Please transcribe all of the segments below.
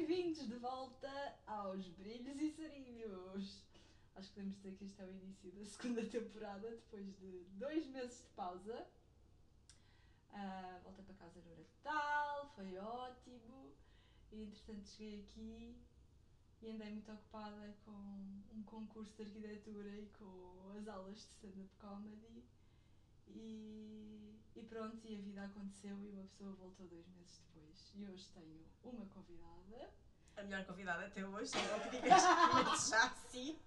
Bem-vindos de volta aos Brilhos e Sarilhos! Acho que podemos dizer que este é o início da segunda temporada, depois de dois meses de pausa. Uh, voltei para casa no Natal, foi ótimo. E entretanto cheguei aqui e andei muito ocupada com um concurso de arquitetura e com as aulas de stand-up comedy. E, e, pronto, e a vida aconteceu e uma pessoa voltou dois meses depois. E hoje tenho uma convidada. A melhor convidada até hoje, não que digas já assim.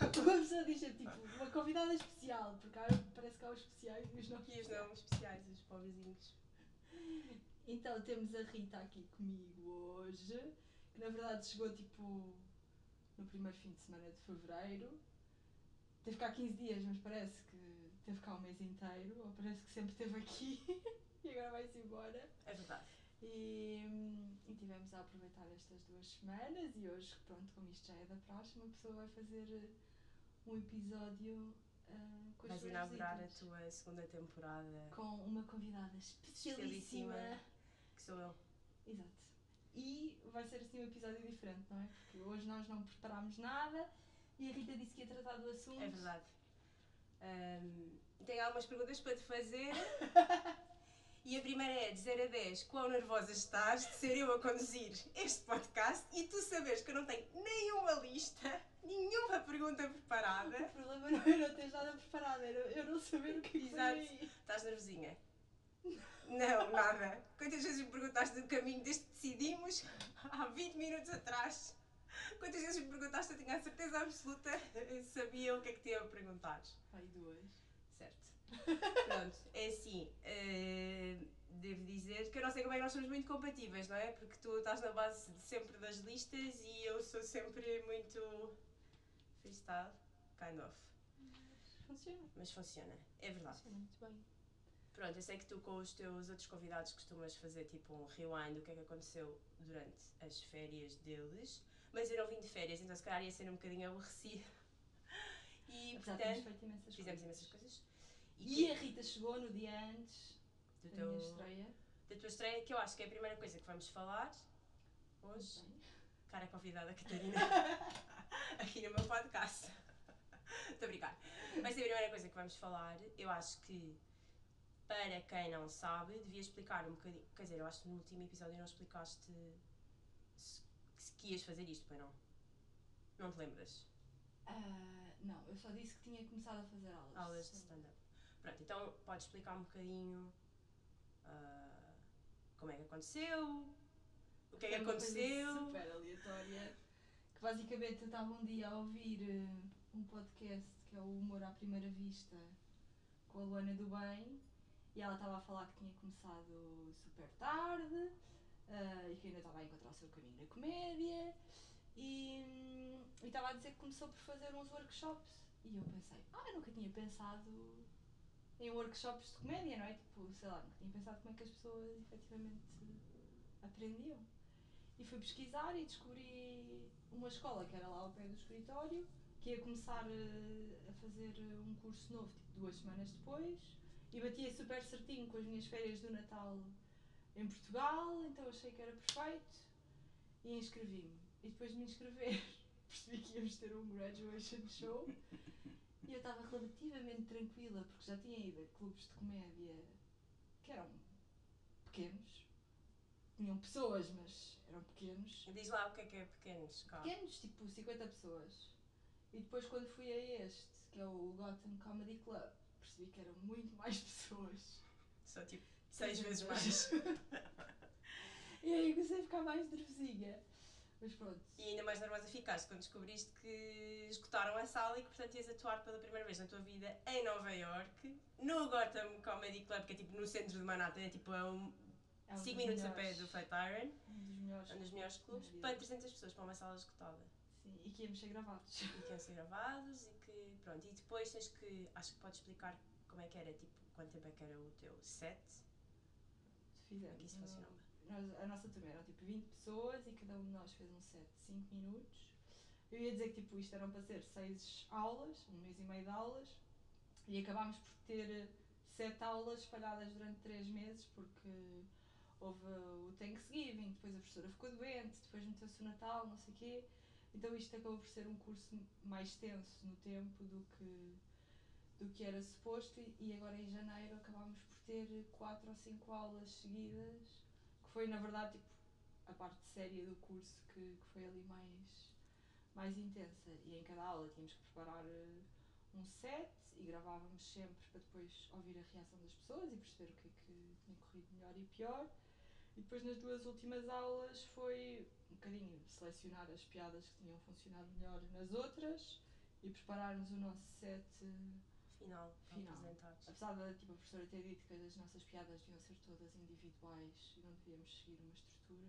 Uma pessoa diz é tipo, uma convidada especial, porque parece que há os especiais e os não E os não especiais, os pobrezinhos. Então temos a Rita aqui comigo hoje, que na verdade chegou tipo no primeiro fim de semana de fevereiro. Teve cá 15 dias, mas parece que teve cá o um mês inteiro, ou parece que sempre esteve aqui e agora vai-se embora. É verdade. E, e tivemos a aproveitar estas duas semanas e hoje, pronto, como isto já é da praxe, uma pessoa vai fazer eh, um episódio uh, com as Vais inaugurar visitas. a tua segunda temporada. Com uma convidada especialíssima. especialíssima que sou eu. Exato. E vai ser assim um episódio diferente, não é? Porque hoje nós não preparámos nada e a Rita disse que ia tratar do assunto. É verdade. Um, tenho algumas perguntas para te fazer. E a primeira é de 0 a 10, quão nervosa estás de ser eu a conduzir este podcast e tu sabes que eu não tenho nenhuma lista, nenhuma pergunta preparada. O problema não é não ter nada preparado, era eu não saber o que Exato. Estás nervosinha? Não, nada. Quantas vezes me perguntaste do caminho desde que decidimos, há 20 minutos atrás? Quantas vezes me perguntaste, eu tinha a certeza absoluta, sabia o que é que te ia perguntar? Ai, duas. Certo. Pronto, é assim. Uh, devo dizer que eu não sei como é que nós somos muito compatíveis, não é? Porque tu estás na base sempre das listas e eu sou sempre muito freestyle, kind of. Funciona. Mas funciona, é verdade. Funciona muito bem. Pronto, eu sei que tu com os teus outros convidados costumas fazer tipo um rewind do que é que aconteceu durante as férias deles, mas eu não vim de férias, então se calhar ia ser um bocadinho aborrecido. E Apesar portanto, imensas fizemos imensas coisas. E, e a Rita chegou no dia antes do da teu, minha estreia. Da tua estreia, que eu acho que é a primeira coisa que vamos falar hoje. Cara convidada, Catarina, aqui no meu podcast. Estou a brincar. Vai ser a primeira coisa que vamos falar. Eu acho que, para quem não sabe, devia explicar um bocadinho. Quer dizer, eu acho que no último episódio não explicaste que ias fazer isto, pai não? Não te lembras? Uh, não, eu só disse que tinha começado a fazer aulas. Aulas de stand-up. Pronto, então pode explicar um bocadinho uh, como é que aconteceu, o que é que aconteceu. super aleatória. Que basicamente eu estava um dia a ouvir uh, um podcast que é o Humor à Primeira Vista com a Luana do Bem e ela estava a falar que tinha começado super tarde uh, e que ainda estava a encontrar o seu caminho na comédia e estava a dizer que começou por fazer uns workshops e eu pensei, ah, eu nunca tinha pensado em workshops de comédia, não é? Tipo, sei lá, nunca tinha pensado como é que as pessoas efetivamente aprendiam. E fui pesquisar e descobri uma escola que era lá ao pé do escritório, que ia começar eh, a fazer um curso novo, tipo, duas semanas depois, e batia super certinho com as minhas férias do Natal em Portugal, então achei que era perfeito e inscrevi-me. E depois de me inscrever, percebi que íamos ter um graduation show e eu estava relativamente tranquila, porque já tinha ido a clubes de comédia que eram pequenos. Tinham pessoas, mas eram pequenos. Diz lá o que é que é pequenos. Pequenos, tipo 50 pessoas. E depois quando fui a este, que é o Gotham Comedy Club, percebi que eram muito mais pessoas. Só tipo seis vezes mais. e aí comecei a ficar mais nervosinha. Mas pronto. E ainda mais nervosa ficaste quando descobriste que escutaram a sala e que, portanto, ias atuar pela primeira vez na tua vida em Nova York, no Gotham Comedy Club, que é tipo no centro de Manhattan, é tipo a um, 5 é um minutos melhores, a pé do Flatiron. Um dos melhores, um dos melhores clubes, para 300 pessoas, para uma sala escutada. Sim, e que íamos ser gravados. E que iam ser gravados e que, pronto, e depois tens que, acho que podes explicar como é que era, tipo, quanto tempo é que era o teu set. Fizemos. Como que isso funcionava? nós, a nossa turma eram tipo 20 pessoas e cada um de nós fez um set de 5 minutos. Eu ia dizer que tipo, isto eram para ser 6 aulas, um mês e meio de aulas, e acabámos por ter 7 aulas espalhadas durante 3 meses, porque houve o Thanksgiving, depois a professora ficou doente, depois meteu-se o Natal, não sei o quê. Então isto acabou por ser um curso mais tenso no tempo do que, do que era suposto e, agora em janeiro acabámos por ter quatro ou cinco aulas seguidas, que foi na verdade tipo, a parte séria do curso que, que foi ali mais, mais intensa. E em cada aula tínhamos que preparar eh, um set e gravávamos sempre para depois ouvir a reação das pessoas e perceber o que é que tinha corrido melhor e pior. E depois nas duas últimas aulas foi um bocadinho selecionar as piadas que tinham funcionado melhor nas outras e prepararmos o nosso set. Final, Final. apresentares. Apesar da tipo, a professora ter dito que as nossas piadas deviam ser todas individuais e não devíamos seguir uma estrutura.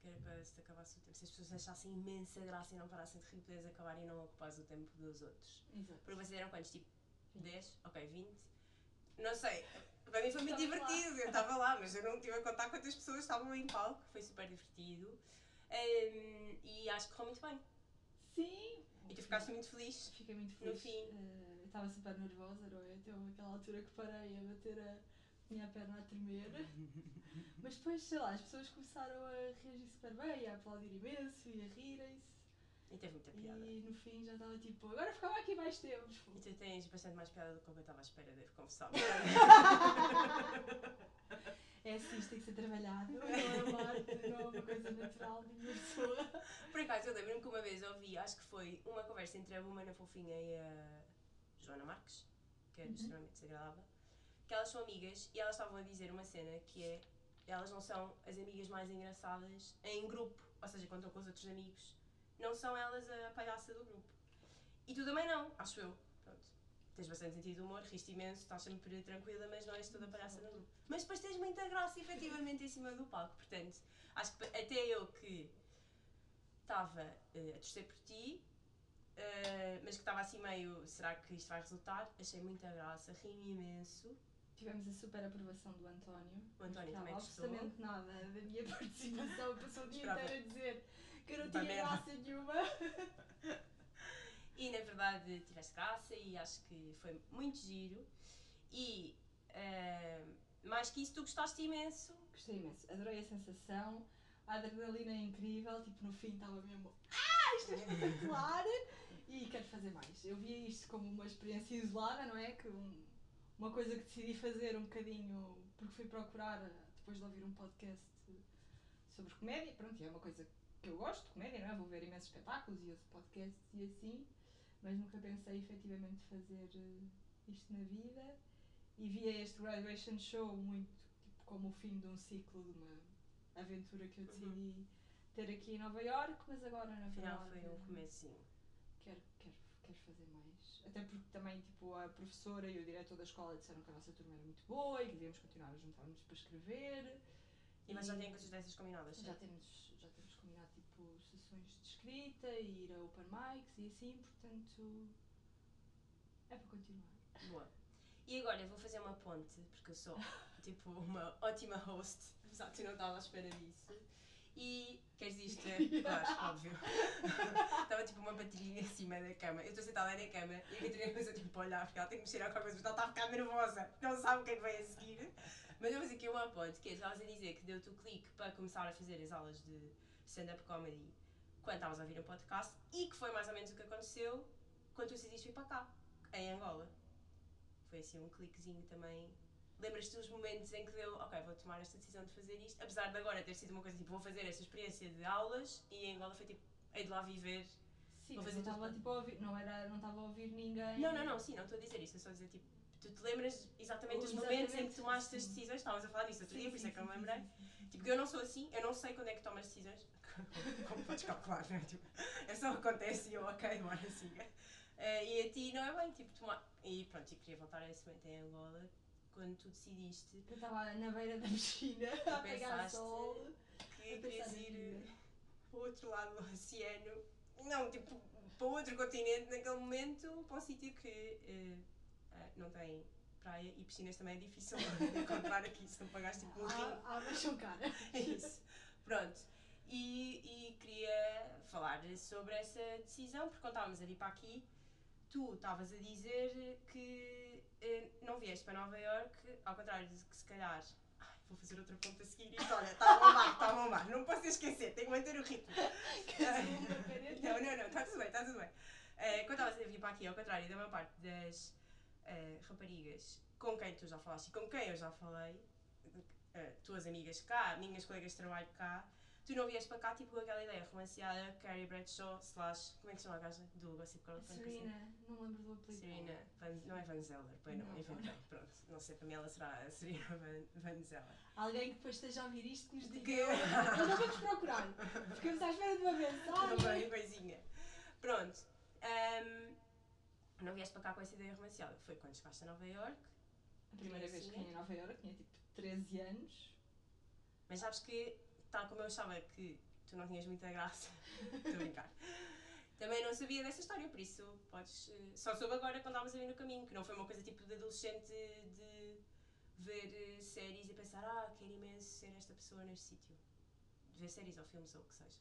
Que era para se acabasse o tempo. Se as pessoas achassem imensa graça e não parassem de rir, podias acabar e não ocupares o tempo dos outros. Exato. Porque vocês eram quantos? Tipo, Vinte. 10? Ok, 20? Não sei. Para mim foi muito Estavas lá. divertido. Eu estava lá, mas eu não tive a contar quantas pessoas estavam em palco. Foi super divertido. Ehm, e acho que correu muito bem. Sim! E tu ficaste muito feliz. Fiquei muito No feliz. fim. Eh, eu estava super nervosa, não é? Até houve aquela altura que parei a bater a minha perna a tremer. Mas depois, sei lá, as pessoas começaram a reagir super bem, a aplaudir imenso e a rirem-se. E teve muita piada. E no fim já estava tipo, agora ficava aqui mais tempo. E tu tens bastante mais piada do que eu estava à espera, devo confessar. É assim, isto tem que ser trabalhado, não é uma arte, não é uma coisa natural de uma pessoa. Por acaso, eu lembro-me que uma vez ouvi, acho que foi uma conversa entre a Lumana Fofinha e a Joana Marques, que é Uhum. extremamente desagradável, que elas são amigas e elas estavam a dizer uma cena que é elas não são as amigas mais engraçadas em grupo, ou seja, quando estão com os outros amigos, não são elas a palhaça do grupo. E tu também não, acho eu. Pronto. Tens bastante sentido de humor, riste imenso, estás sempre tranquila, mas não és toda palhaça no grupo. Mas depois tens muita graça, efetivamente, em cima do palco. Portanto, acho que até eu que estava eh, a torcer por ti, eh, mas que estava assim meio, será que isto vai resultar? Achei muita graça, ri-me imenso. Tivemos a super aprovação do António. O António também gostou. absolutamente nada da minha participação. Passou o dia Esperava. inteiro a dizer que eu não tinha graça nenhuma. E na verdade tiveste graça e acho que foi muito giro. E eh, mais que isso, tu gostaste imenso. Gostei imenso, adorei a sensação. A adrenalina é incrível, tipo no fim estava mesmo. Ah, isto é espetacular! E quero fazer mais. Eu via isto como uma experiência isolada, não é? Que um- uma coisa que decidi fazer um bocadinho porque fui procurar eh, depois de ouvir um podcast sobre comédia. Pronto, e é uma coisa que eu gosto de comédia, não é? Vou ver imensos espetáculos e ouço podcasts e assim, mas nunca pensei efetivamente fazer eh, isto na vida. E via este graduation show muito tipo, como o fim de um ciclo, de uma aventura que eu decidi ter aqui em Nova York, mas agora na Afinal verdade foi um comecinho. Quero fazer mais. Até porque também tipo, a professora e o diretor da escola disseram que a nossa turma era muito boa e que devíamos continuar a juntar-nos para escrever. E mas já têm coisas dessas combinadas? Já temos, já temos combinado tipo sessões de escrita e ir a open mics e assim, portanto é para continuar. Boa. E agora eu vou fazer uma ponte, porque eu sou tipo uma ótima host, apesar de tu não estava à espera disso. E queres isto? Claro, óbvio. Estava tipo uma bateria em cima da cama. Eu estou sentada na cama e a Catarina começou tipo a olhar, porque ela tem que mexer a qualquer coisa, mas ela está a ficar nervosa, não sabe o que é que vai a seguir. Mas eu fazer aqui uma ponte, que é, estavas a dizer que deu-te o clique para começar a fazer as aulas de stand-up comedy quando estavas a ouvir um podcast e que foi mais ou menos o que aconteceu quando tu decidiste vir para cá, em Angola. Foi assim um cliquezinho também. Lembras-te dos momentos em que deu, ok, vou tomar esta decisão de fazer isto, apesar de agora ter sido uma coisa tipo, vou fazer esta experiência de aulas e em Angola foi tipo, hei de lá viver. Sim, Vou fazer não estava tipo a ouvir, não era, não estava a ouvir ninguém. Não, não, não, sim, não estou a dizer isso, é só dizer tipo, tu te lembras exatamente dos Exatamente, momentos em que tomaste as sim. decisões, estávamos a falar disso outro Sim, dia, por isso é que eu me lembrei. Tipo, eu não sou assim, eu não sei quando é que tomo as decisões. Como podes calcular, não é? Tipo, é só acontece e eu, ok, bora, siga. Eh, e a ti não é bem, tipo, tomar. E pronto, e queria voltar a esse momento em Angola, quando tu decidiste Eu estava na beira da piscina a pegar sol. que querias ir vida. para o outro lado do oceano. Não, tipo, para outro continente naquele momento, para um sítio que eh, ah, não tem praia e piscinas também é difícil encontrar aqui, se não pagaste tipo um rim. Ah, mas são caras. É isso. Pronto. E, e queria falar sobre essa decisão, porque quando estávamos a vir para aqui, tu estavas a dizer que eh, não vieste para Nova York, ao contrário de que se calhar. Ai, vou fazer outra ponta a seguir. Isto, olha, está a bombar, está a bombar. Não posso esquecer, tenho que manter o ritmo. não, não, não, está tudo bem, está tudo bem. Uh, quando estava a vir para aqui, ao contrário da maior parte das uh, raparigas com quem tu já falaste e com quem eu já falei, uh, tuas amigas cá, minhas colegas de trabalho cá, tu não vieste para cá tipo com aquela ideia romanceada, Carrie Bradshaw, slash, como é que se chama a gaja do Gossip Girl? Serena, não lembro do apelido. Serena, Van, não é Van Zeller, pois não, Não, inventei, pronto, não sei, para mim ela será a Serena Van, Van Zeller. Alguém que depois esteja a ouvir isto que nos diga. Que- Nós já vamos procurar. Ficamos à espera de uma mensagem. bem, coisinha. Pronto, ahm, não vieste para cá com essa ideia romanceada, foi quando chegaste a Nova York, A primeira vez que vim em Nova Iorque tinha tipo 13 anos. mas sabes que, tal como eu achava que tu não tinhas muita graça, estou a brincar, também não sabia dessa história, por isso podes. eh, Só soube agora quando estávamos a vir no caminho, que não foi uma coisa tipo de adolescente de ver eh, séries e pensar, ah, quero imenso ser esta pessoa neste sítio. Ver séries ou filmes ou o que seja.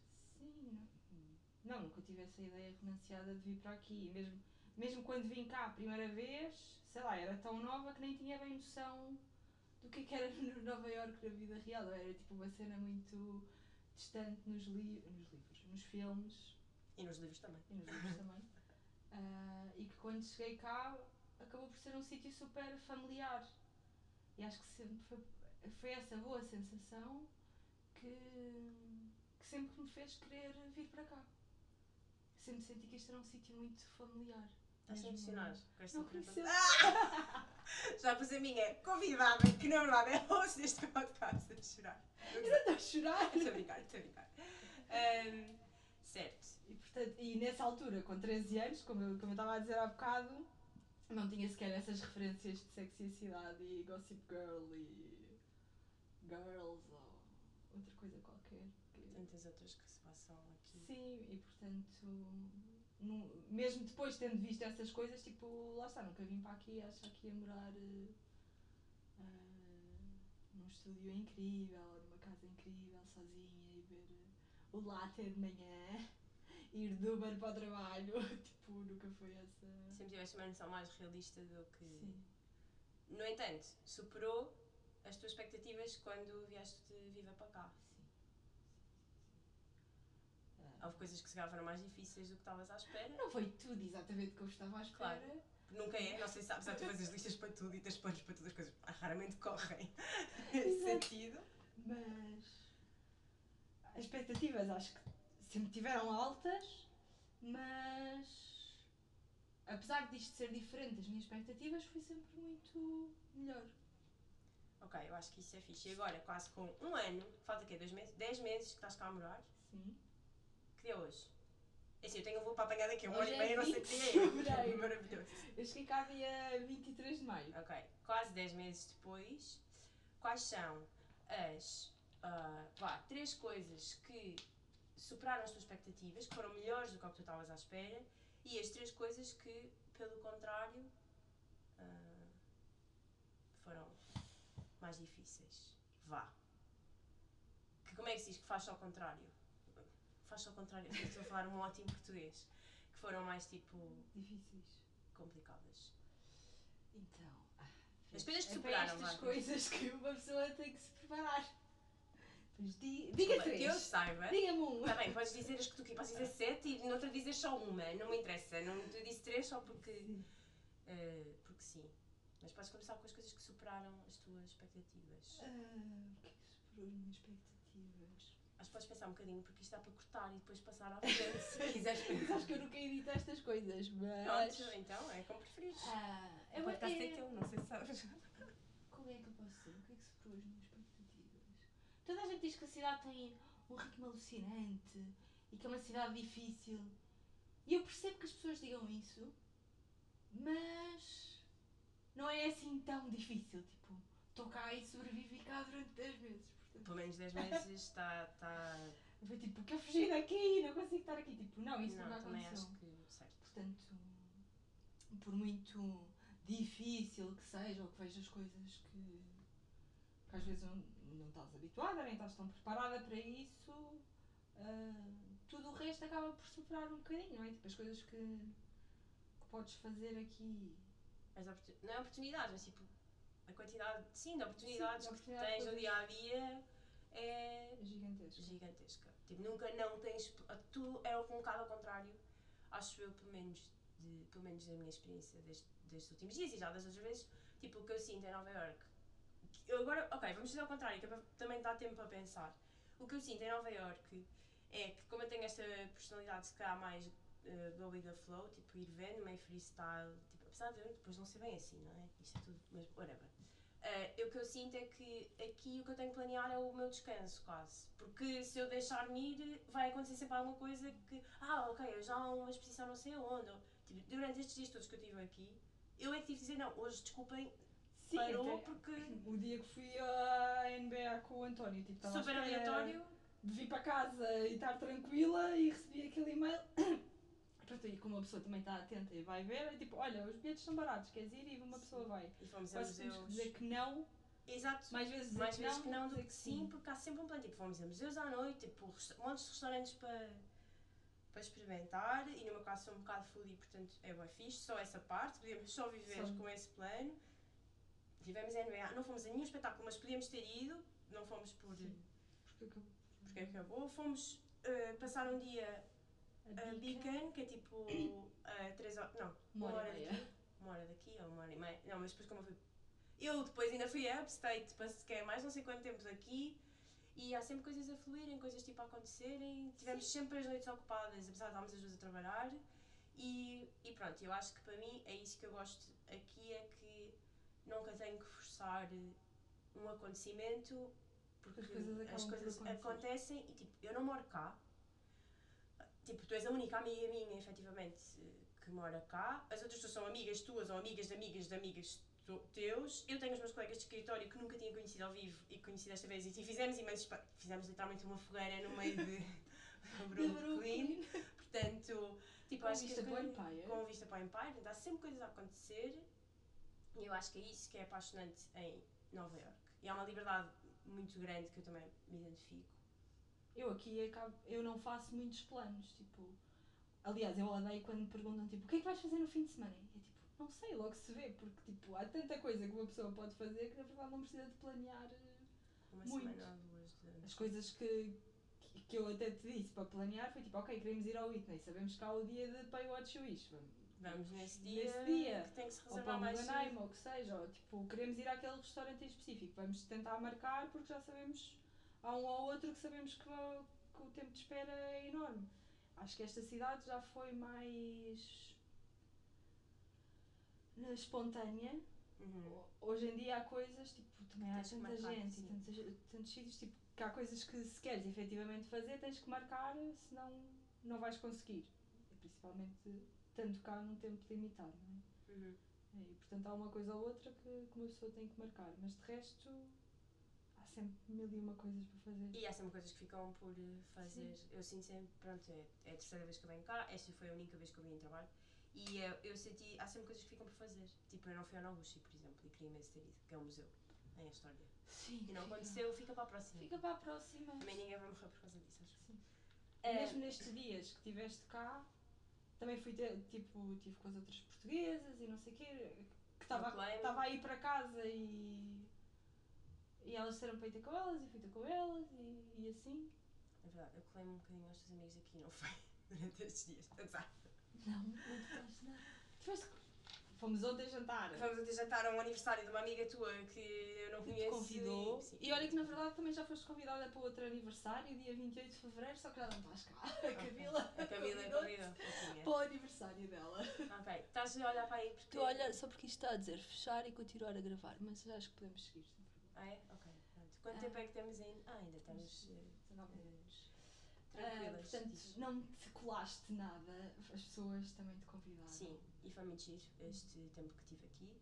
Sim, não. Nunca tive essa ideia romanceada de vir para aqui. Mesmo, mesmo quando vim cá a primeira vez, sei lá, era tão nova que nem tinha bem noção do que é que era no Nova Iorque na vida real. Era tipo uma cena muito distante nos, li nos livros, nos filmes E nos livros também. e nos livros também. Ah, e que quando cheguei cá acabou por ser um sítio super familiar. E acho que sempre foi, foi essa boa sensação que, que sempre me fez querer vir para cá. Sempre senti que isto era um sítio muito familiar. Estás Mesmo- emocionado com esta apresentação? Já pus a minha convidada, que na verdade é host deste podcast, a chorar. Eu não estou a chorar. Estou a brincar, estou a brincar. Ahm, certo. E, portanto, e nessa altura, com 13 anos, como eu, como eu estava a dizer há bocado, não tinha sequer essas referências de sexy a cidade e Gossip Girl e Girls ou outra coisa qualquer. que- Tantas outras que se passam aqui. Sim, e portanto, nu- mesmo depois tendo visto essas coisas, tipo, lá está, nunca vim para aqui achar que ia morar eh, num estúdio incrível, ou numa casa incrível, sozinha e ver eh, o latte de manhã, ir de Uber para o trabalho, tipo, nunca foi essa. Sempre tiveste uma noção mais realista do que. Sim. No entanto, superou as tuas expectativas quando vieste de viva para cá. Sim. Houve coisas que se calhar foram mais difíceis do que estavas à espera. Não foi tudo exatamente como eu estava à espera. Claro. Nunca é, não sei se sabes, há tu fazes listas para tudo e tens planos para todas as coisas. Raramente correm nesse sentido. Mas as expectativas acho que sempre tiveram altas, mas apesar disto ser diferente das minhas expectativas, foi sempre muito melhor. Ok, eu acho que isso é fixe. E agora, quase com um ano, falta o quê? Dois meses? Dez meses que estás cá a morar. Sim. Que dia é hoje? É assim, eu tenho um voo para apanhar daqui a um ano e é meio, eu não sei 20 que é. fevereiro. Maravilhoso. Eu cheguei cá dia 23 de maio. Ok, quase 10 meses depois, quais são as vá, três coisas que superaram as tuas expectativas, que foram melhores do que o que tu estavas à espera, e as três coisas que, pelo contrário, ah, foram mais difíceis? Vá. Que, como é que se diz que faz ao contrário? Faz ao contrário, estou a falar um ótimo português. Que foram mais tipo Difíceis. complicadas. Então. ah, As coisas que é superaram, para estas coisas que uma pessoa tem que se preparar. Di, diga Que eu três. saiba. Diga-me um. Está bem, podes dizer as que tu queres. Podes dizer sete e noutra dizes só uma. Não me interessa. Não te disse três só porque. Eh, porque sim. Mas podes começar com as coisas que superaram as tuas expectativas. Ah, o que é que superou as minhas expectativas? Acho que podes pensar um bocadinho porque isto dá para cortar e depois passar à frente se quiseres Sabes pensar. que eu nunca edito estas coisas, mas. Pronto, então é como preferires. Ah, O eu podcast é é... teu, não sei se sabes. Como é que eu posso dizer? O que é que superou as minhas expectativas? Toda a gente diz que a cidade tem um ritmo alucinante e que é uma cidade difícil. E eu percebo que as pessoas digam isso, mas não é assim tão difícil. Tipo, estou cá e sobrevivi cá durante 10 meses. Pelo menos 10 meses está. está... foi tipo, quero fugir daqui, não consigo estar aqui. Tipo, não, isso Não, nunca também aconteceu. acho que. Certo. Portanto, por muito difícil que seja, ou que vejas coisas que, que às vezes não, não estás habituada, nem estás tão preparada para isso, ah, tudo o resto acaba por superar um bocadinho, não é? Tipo, as coisas que, que podes fazer aqui. As oportu- Não é oportunidades, mas tipo. a quantidade, sim, de oportunidades Sim, de que oportunidades, tens no dia a dia é gigantesco. gigantesca. Tipo, nunca não tens. Tu é um bocado ao contrário, acho eu, pelo menos, de, pelo menos da minha experiência destes, destes últimos dias e já das outras vezes, tipo, o que eu sinto em Nova York. Agora, ok, vamos fazer ao contrário, que é para também dar tempo para pensar. O que eu sinto em Nova York é que, como eu tenho esta personalidade, se calhar mais uh, go with the flow, tipo, ir vendo, meio freestyle, tipo, apesar de eu depois não ser bem assim, não é? Isto é tudo, mas whatever. Uh, o que eu sinto é que aqui o que eu tenho que planear é o meu descanso, quase. Porque se eu deixar-me ir, vai acontecer sempre alguma coisa que. Ah, ok, eu já há uma exposição não sei onde. Tipo, durante estes dias todos que eu estive aqui, eu é que tive de dizer: não, hoje desculpem, Sim, parou até porque. o dia que fui à NBA com o António, tipo, estava Super aleatório. de vir para casa e estar tranquila e recebi aquele e-mail. Pronto, e como uma pessoa também está atenta e vai ver, é tipo, olha, os bilhetes são baratos, queres ir? E uma pessoa vai. E fomos a Quase temos que museus. dizer que não, Exato. mais vezes mais que vezes não, que não do dizer que sim, porque há sempre um plano. Tipo, fomos a museus à noite, tipo, montes de restaurantes para, para experimentar. E no meu caso sou um bocado foodie, portanto é bem fixe. Só essa parte, podíamos só viver com esse plano. Tivemos a NBA, não fomos a nenhum espetáculo, mas podíamos ter ido. Não fomos por, Sim. Porque eu- porque acabou. Fomos eh, passar um dia a Beacon, que é tipo a 3 horas. Não, Uma hora e daqui. Uma hora daqui ou uma hora e meia. Não, mas depois como eu fui. Eu depois ainda fui a Upstate, é mais não sei quanto tempo aqui. E há sempre coisas a fluírem, coisas tipo a acontecerem. Tivemos sempre as noites ocupadas, apesar de estarmos as duas a trabalhar. E, e pronto, eu acho que para mim é isso que eu gosto aqui, é que nunca tenho que forçar um acontecimento porque As coisas as coisas acontecem e tipo, eu não moro cá. Tipo, tu és a única amiga minha, efetivamente, que mora cá. As outras pessoas são amigas tuas ou amigas de amigas de amigas teus. Eu tenho os meus colegas de escritório que nunca tinha conhecido ao vivo e que conheci desta vez. E fizemos imensos. Fizemos literalmente uma fogueira no meio de Brooklyn. Portanto, tipo, Com acho que vista as para o Empire. Com vista para o Empire. Portanto, há sempre coisas a acontecer. E eu acho que é isso que é apaixonante em Nova York. E há uma liberdade muito grande que eu também me identifico. Eu aqui acabo, eu não faço muitos planos, tipo. Aliás, eu odeio quando me perguntam tipo, o que é que vais fazer no fim de semana? E é tipo, não sei, logo se vê, porque tipo, há tanta coisa que uma pessoa pode fazer que na verdade não precisa de planear eh, Uma Muito. ou duas de. as coisas que, que, que eu até te disse para planear foi tipo, ok, queremos ir ao Whitney, sabemos que há o dia de Pay What You Wish, vamos, Vamos nesse dia, nesse dia. que tem que se ou para reservar o mais ou que seja, ou tipo, queremos ir àquele restaurante em específico, vamos tentar marcar porque já sabemos, há um ou outro que sabemos que, que o tempo de espera é enorme. Acho que esta cidade já foi mais na espontânea. Uhum. Ho- Hoje em dia há coisas, tipo, também há tanta gente e tantos, tantos sítios, tipo, que há coisas que se queres efetivamente fazer, tens que marcar, senão não vais conseguir. E principalmente tanto cá num tempo limitado, não é? Uhum. E portanto há uma coisa ou outra que, que uma pessoa tem que marcar, mas de resto sempre mil e uma coisas para fazer. E há sempre coisas que ficam por eh, fazer. Eu sinto sempre, pronto, é, é a terceira vez que eu venho cá, esta foi a única vez que eu vim em trabalho. E eh, eu senti, há sempre coisas que ficam por fazer. Tipo, eu não fui ao Noguchi, por exemplo, e queria imenso ter ido, que é um museu em História. Sim, E não fica- aconteceu, fica para a próxima. Fica para a próxima. Também ninguém vai morrer por causa disso, acho. Sim. Eh, Mesmo nestes dias que estiveste cá, também fui ter, tipo, tive com as outras portuguesas e não sei o quê, que estava Proclaim. estava a ir para casa e, e elas disseram para ir ter com elas e fui ter com elas e, e assim. É verdade, eu colei-me um bocadinho aos teus amigos aqui, não foi? Durante estes dias, azar. Não, não tiveste nada. Tiveste... Fomos ontem jantar. Vamos até jantar a um aniversário de uma amiga tua que eu não te conheço. convidou. sim. E olha que na verdade também já foste convidada para outro aniversário, dia 28 de fevereiro, só que já não estás cá. A Camila. A Camila convidou. Para o aniversário dela. Ok, estás a olhar para aí porque. Tu olha, só porque isto está a dizer fechar e continuar a gravar, mas acho que podemos seguir. Ah, é? Ok, pronto. Quanto Ah. tempo é que temos ainda? Ah, ainda estamos eh, 19 eh, minutos. tranquilas. Ah, portanto, disso. não te colaste nada, as pessoas também te convidaram. Sim, e foi muito giro este tempo que tive aqui.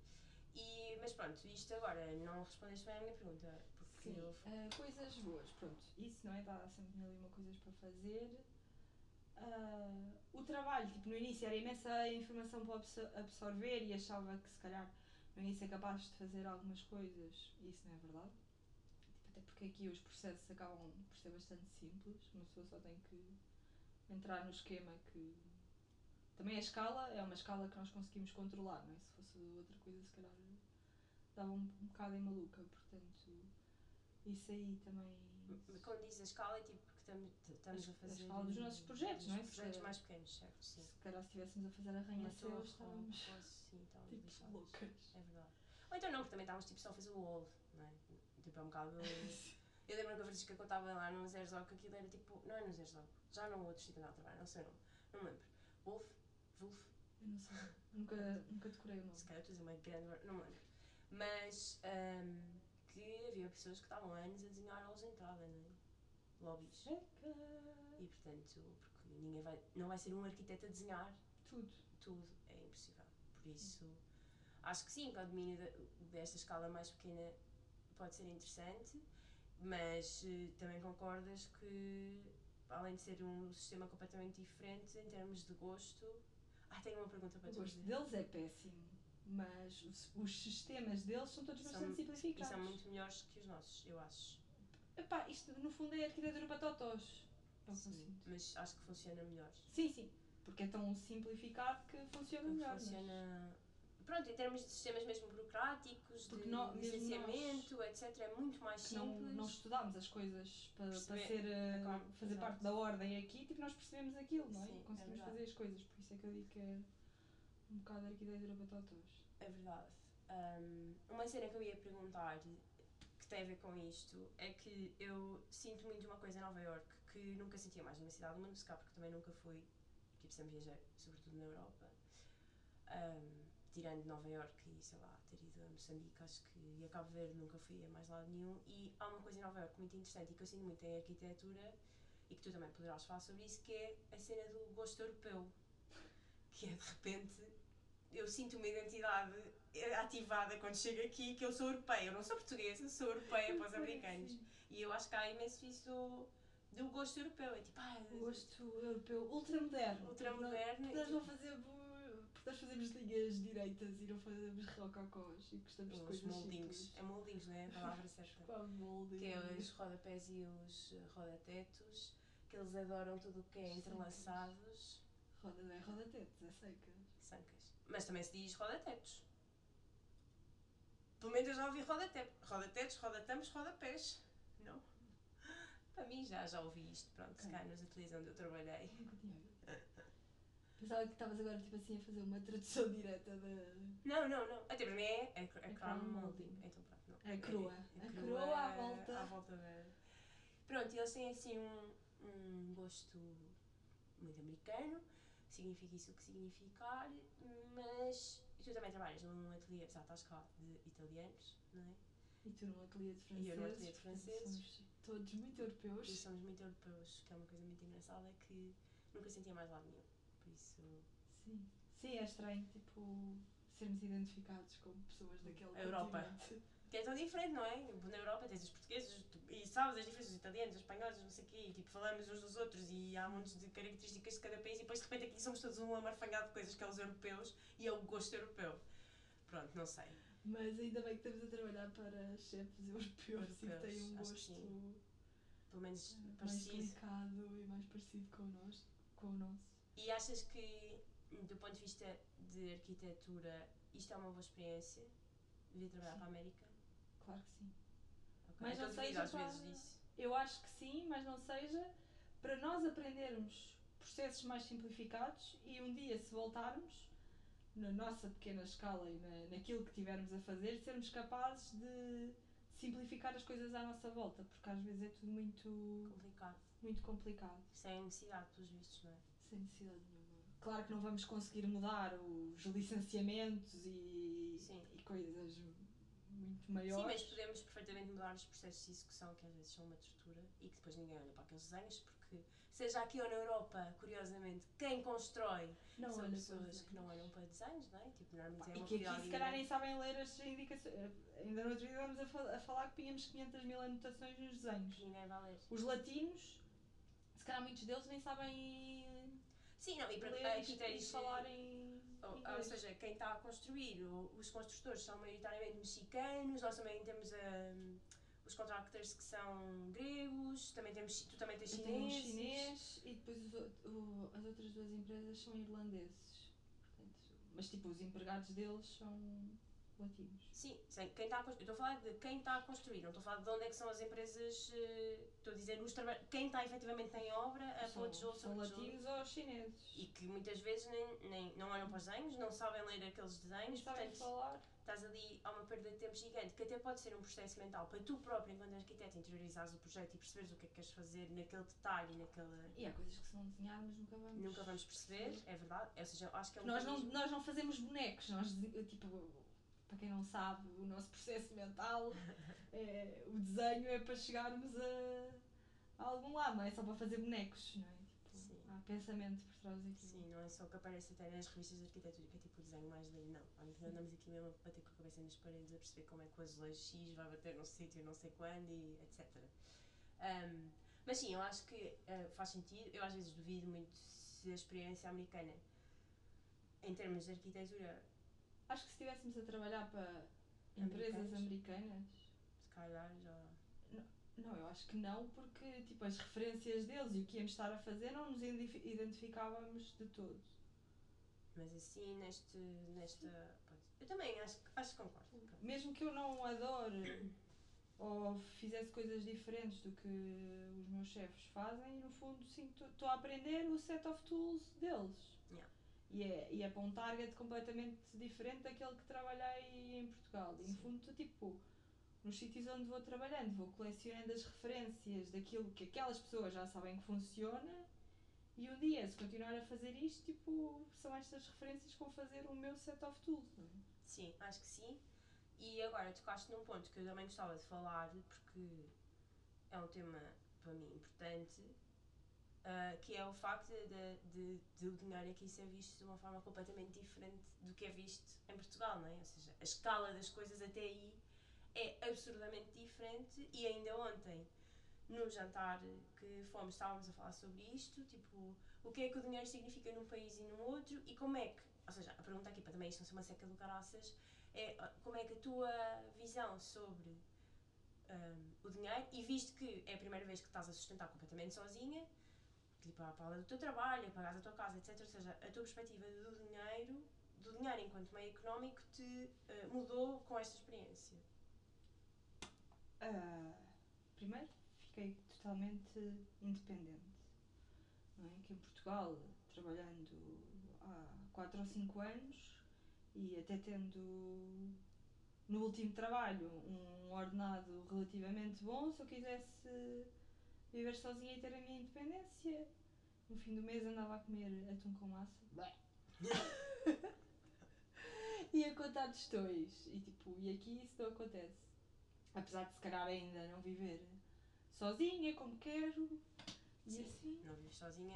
E, mas pronto, isto agora não respondeste bem à minha pergunta. Porque Sim, eu. ah, coisas boas, pronto. Isso, não é? Dá sempre mil e uma coisas para fazer. Ah, o trabalho, tipo, no início era imensa informação para absor- absorver e achava que se calhar no início é capaz de fazer algumas coisas isso não é verdade. Tipo, até porque aqui os processos acabam por ser bastante simples, uma pessoa só tem que entrar no esquema que. Também a escala é uma escala que nós conseguimos controlar, não é? Se fosse outra coisa, se calhar dava um, um bocado em maluca, portanto, isso aí também. Quando diz a escala é tipo estamos, estamos A fazer. escala dos nossos projetos, não é? Projetos mais pequenos, certo? Sim. Se calhar se estivéssemos a fazer torre, estávamos Sim, estávamos tipo loucas. É verdade. Ou então não, porque também estávamos tipo só a fazer o wall, não é? Tipo, é um bocado. Eu lembro que a Francisca contava lá no Zerzog que aquilo era tipo. Não é no Zerzog, já no outro sítio onde ela trabalha, não sei o nome. Não me lembro. Wolf? Wolf? Eu não sei, nunca, nunca decorei o nome. Se calhar estou a dizer uma grande. Não me lembro. Mas. ahm, que havia pessoas que estavam anos a desenhar aulas de entrada, não é? Lobbies. E portanto, porque ninguém vai. Não vai ser um arquiteto a desenhar Tudo. tudo, é impossível. Por isso, acho que sim, que o domínio de- desta escala mais pequena pode ser interessante, mas eh, também concordas que, além de ser um sistema completamente diferente em termos de gosto. Ah, tenho uma pergunta para O te gosto fazer. deles é péssimo, mas os, os sistemas deles são todos São- bastante E simplificados. são muito melhores que os nossos, eu acho. Epá, isto no fundo é arquitetura para totós. É Sim, mas acho que funciona melhor. Sim, sim. Porque é tão simplificado que funciona Que melhor. mas- funciona. Pronto, em termos de sistemas mesmo burocráticos, Porque de licenciamento, etc., é muito mais que não, simples. não estudámos as coisas para, para Perceber- ser, eh, fazer exato. parte da ordem aqui, tipo, nós percebemos aquilo, não é? Sim, é Conseguimos verdade. fazer as coisas, por isso é que eu digo que é um bocado arquitetura para totós. É verdade. Um, uma cena que eu ia perguntar que tem a ver com isto é que eu sinto muito uma coisa em Nova York que nunca sentia mais numa cidade do mundo, se porque também nunca fui, tipo, sempre viajei, sobretudo na Europa. Um, tirando Nova York e sei lá, ter ido a Moçambique, acho que e a Cabo Verde nunca fui a mais lado nenhum. E há uma coisa em Nova York muito interessante e que eu sinto muito em arquitetura e que tu também poderás falar sobre isso, que é a cena do gosto europeu. Que é de repente eu sinto uma identidade ativada quando chego aqui que eu sou europeia. Eu não sou portuguesa, eu sou europeia para os americanos. E eu acho que há imenso isso do, gosto europeu. É tipo, ah, O gosto europeu ultramoderno. ultramoderno. Nós não fazemos, porque nós fazemos linhas direitas e não fazemos rococós e gostamos de os coisas moldinhos. simples. É moldinhos, não é a palavra certa? Molding? que é os rodapés e os eh, rodatetos, que eles adoram tudo o que é entrelaçados. Roda, não é roda-tetos, é secas. Sancas. Mas também se diz rodatetos. Pelo menos eu já ouvi rodatetos. Rodatetos, rodatamos, rodapés. Não? Para mim já, já ouvi isto, pronto, se cá nos ateliês onde eu trabalhei. Pensava que estavas agora tipo assim a fazer uma tradução direta da. Não, não, não. Até para mim é, é, é, É crown molding. Então pronto, não. A coroa. É- A coroa à volta. À volta da... Pronto, e eles têm assim um, um gosto muito americano, significa isso o que significar, mas tu também trabalhas num ateliê, apesar de estás cá, de italianos, não é? E tu num ateliê de E franceses. eu num ateliê de franceses. Somos todos muito E europeus. somos muito europeus, que é uma coisa muito engraçada que nunca sentia mais lado nenhum. Por isso, Sim. Sim, é estranho, tipo, sermos identificados como pessoas daquele A Europa. continente. Que é tão diferente, não é? Na Europa tens os portugueses tu- e sabes as diferenças, os italianos, os espanhóis, não sei o quê, e tipo, falamos uns dos outros e há montes de características de cada país e depois de repente aqui somos todos um amarfanhado de coisas que é os europeus e é o gosto europeu. Pronto, não sei. Mas ainda bem que estamos a trabalhar para chefes europeus, e que têm Europeus, um gosto. Pelo menos eh, mais parecido. delicado e mais parecido com o nosso. Com o nosso. E achas que, do ponto de vista de arquitetura, isto é uma boa experiência? Devia trabalhar Sim. para a América? Claro que sim. Ok. Mas então não seja às para- vezes disso. Eu acho que sim, mas não seja para nós aprendermos processos mais simplificados e um dia, se voltarmos, na nossa pequena escala e na, naquilo que tivermos a fazer, sermos capazes de simplificar as coisas à nossa volta, porque às vezes é tudo muito, Complicado. muito complicado, Sem necessidade, pelos vistos, não é? sem necessidade nenhuma. Claro que não vamos conseguir mudar os licenciamentos e, Sim. e coisas maiores. Sim, mas podemos perfeitamente mudar os processos de execução, que às vezes são uma tortura e que depois ninguém olha para aqueles desenhos, porque seja aqui ou na Europa, curiosamente, quem constrói não são pessoas que não olham para desenhos, não é? Tipo, normalmente é E uma que aqui se calhar nem sabem ler as indicações. Eh, Ainda no outro dia estávamos a, fal- a falar que tínhamos 500 mil anotações nos desenhos. que ninguém vai ler. Os latinos, se calhar muitos deles nem sabem Sim, não, e para ler aqui e, e tens. falar em Ou, ou inglês. seja, quem está a construir, os construtores são maioritariamente mexicanos, nós também temos hum, os contractors que são gregos, também temos, tu também tens um chineses. chinês e depois os o- as outras duas empresas são irlandeses. Portanto, mas tipo, os empregados deles são relativos. Sim, sim, quem está a construir. Estou a falar de quem está a construir, não estou a falar de onde é que são as empresas. eh, Estou a dizer os traba- quem está efetivamente em obra a São, pontos ou são relativos aos chineses. E que muitas vezes nem, nem, não olham para os desenhos, não sabem ler aqueles desenhos, Não portanto falar. estás ali a uma perda de tempo gigante, que até pode ser um processo mental para tu próprio, enquanto arquiteto, interiorizares o projeto e perceberes o que é que queres fazer naquele detalhe, naquela. E há coisas que se não mas nunca vamos. Nunca vamos perceber, é verdade. Ou seja, acho que é um Nós não, nós não fazemos bonecos, nós, tipo, para quem não sabe, o nosso processo mental, é, o desenho é para chegarmos a, a algum lado, não é só para fazer bonecos, não é? Tipo, Sim. há pensamento por trás daquilo. Sim, não é só o que aparece até nas revistas de arquitetura, que é tipo o desenho mais lindo, não. Olha, Andamos aqui mesmo a bater com a cabeça nas paredes, a perceber como é que o azulejo X vai bater num sítio não sei quando e etc. Um, mas sim, eu acho que uh, faz sentido. Eu às vezes duvido muito se a experiência americana, em termos de arquitetura, Acho que se estivéssemos a trabalhar para empresas Americanas? americanas, se calhar já. não, eu acho que não, porque tipo, as referências deles e o que íamos estar a fazer não nos identifi- identificávamos de todo. Mas assim, neste, nesta. Eu também acho, que- acho que concordo. Mesmo que eu não adore ou fizesse coisas diferentes do que os meus chefes fazem, no fundo sim estou a aprender o set of tools deles. E, é, e é para um target completamente diferente daquele que trabalhei em Portugal. E no fundo tipo, nos sítios onde vou trabalhando, vou colecionando as referências daquilo que aquelas pessoas já sabem que funciona. E um dia, se continuar a fazer isto, tipo, são estas referências que vão fazer o meu set of tools. não é? Sim, acho que sim. E agora tocaste num ponto que eu também gostava de falar, porque é um tema para mim importante, ah, que é o facto de, de, de, o dinheiro aqui ser visto de uma forma completamente diferente do que é visto em Portugal, não é? Ou seja, a escala das coisas até aí é absurdamente diferente e ainda ontem, no jantar que fomos, estávamos a falar sobre isto, tipo, o que é que o dinheiro significa num país e no outro e como é que, ou seja, a pergunta aqui para também isto não ser uma seca do caraças, é ah, como é que a tua visão sobre ahm, o dinheiro, e visto que é a primeira vez que estás a sustentar completamente sozinha, tipo, a fala do teu trabalho, pagares a tua casa, etc. Ou seja, a tua perspectiva do dinheiro, do dinheiro enquanto meio económico, te ah, mudou com esta experiência. Ah, primeiro, fiquei totalmente independente. Não é? Que em Portugal, trabalhando há 4 ou 5 anos e até tendo no último trabalho um ordenado relativamente bom, se eu quisesse viver sozinha e ter a minha independência, no fim do mês andava a comer atum com massa. e a contar tostões. E, tipo, e aqui isso não acontece. Apesar de se calhar ainda não viver sozinha como quero. E Sim. assim. Não vives sozinha,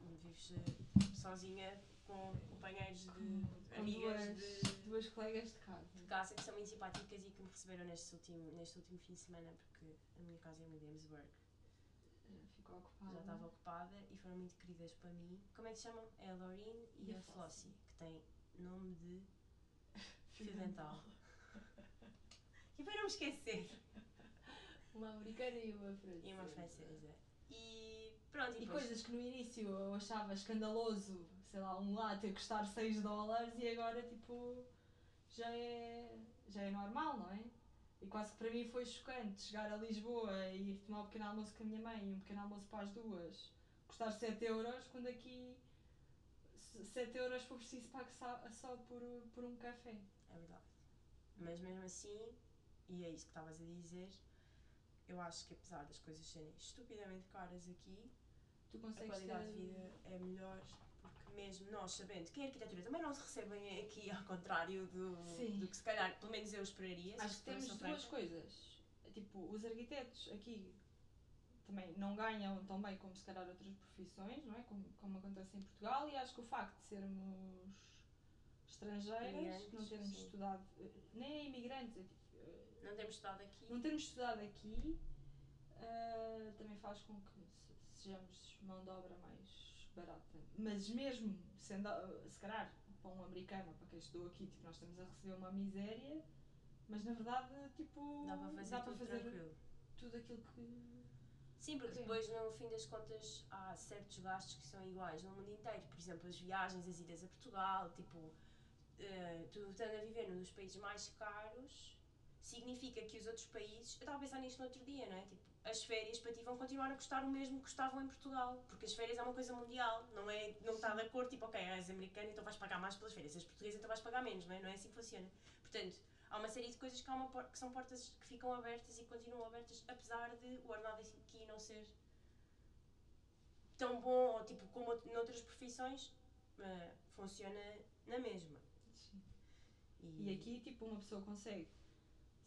vives ah, sozinha com companheiros de Com amigas duas, de, duas colegas de casa. de casa que são muito simpáticas e que me receberam neste último, neste último fim de semana, porque a minha casa é em Williamsburg. Ocupada. já estava ocupada e foram muito queridas para mim. Como é que se chamam? É a Laurine e, E a a Flossie, que têm nome de Fio dental. e para não me esquecer, Uma americana e uma francesa. e uma francesa. E pronto, e, E coisas que no início eu achava escandaloso, sei lá, um latte a custar 6 dólares e agora tipo já é, já é normal, não é? E quase que para mim foi chocante chegar a Lisboa e ir tomar um pequeno almoço com a minha mãe e um pequeno almoço para as duas custar 7 euros, quando aqui 7 euros for preciso pago só, por, por um café. É verdade. Mas mesmo assim, e é isso que estavas a dizer, eu acho que apesar das coisas serem estupidamente caras aqui, Tu a qualidade ter- de vida é melhor mesmo nós sabendo que a arquitetura também não se recebem aqui ao contrário do, Sim. do que se calhar pelo menos eu esperaria. Acho que temos duas franca. coisas. Tipo, os arquitetos aqui também não ganham tão bem como se calhar outras profissões, não é? Como, como acontece em Portugal, e acho que o facto de sermos estrangeiras, Imigrantes, não termos sim. estudado, nem é imigrantes, é tipo, eh, Não temos estado aqui. não termos estudado aqui, eh, também faz com que se- sejamos mão de obra mais barata. Mas mesmo sendo, se calhar, para um americano para quem estudou aqui, tipo, nós estamos a receber uma miséria, mas na verdade, tipo, Dá para fazer dá para tudo fazer tranquilo. tudo aquilo que. Sim, porque depois no fim das contas há certos gastos que são iguais no mundo inteiro. Por exemplo, as viagens, as idas a Portugal, tipo, eh, tu estando a viver num dos países mais caros, significa que os outros países. Eu estava a pensar nisto no outro dia, não é? Tipo, as férias para ti vão continuar a custar o mesmo que custavam em Portugal, porque as férias é uma coisa mundial, não é? Não está de acordo, tipo, ok, és americano, então vais pagar mais pelas férias, és português, então vais pagar menos, não é? Não é assim que funciona. Portanto, há uma série de coisas que, uma, que são portas que ficam abertas e continuam abertas, apesar de o ordenado aqui não ser tão bom, ou tipo, como out- noutras profissões, eh, funciona na mesma. Sim. E aqui, tipo, uma pessoa consegue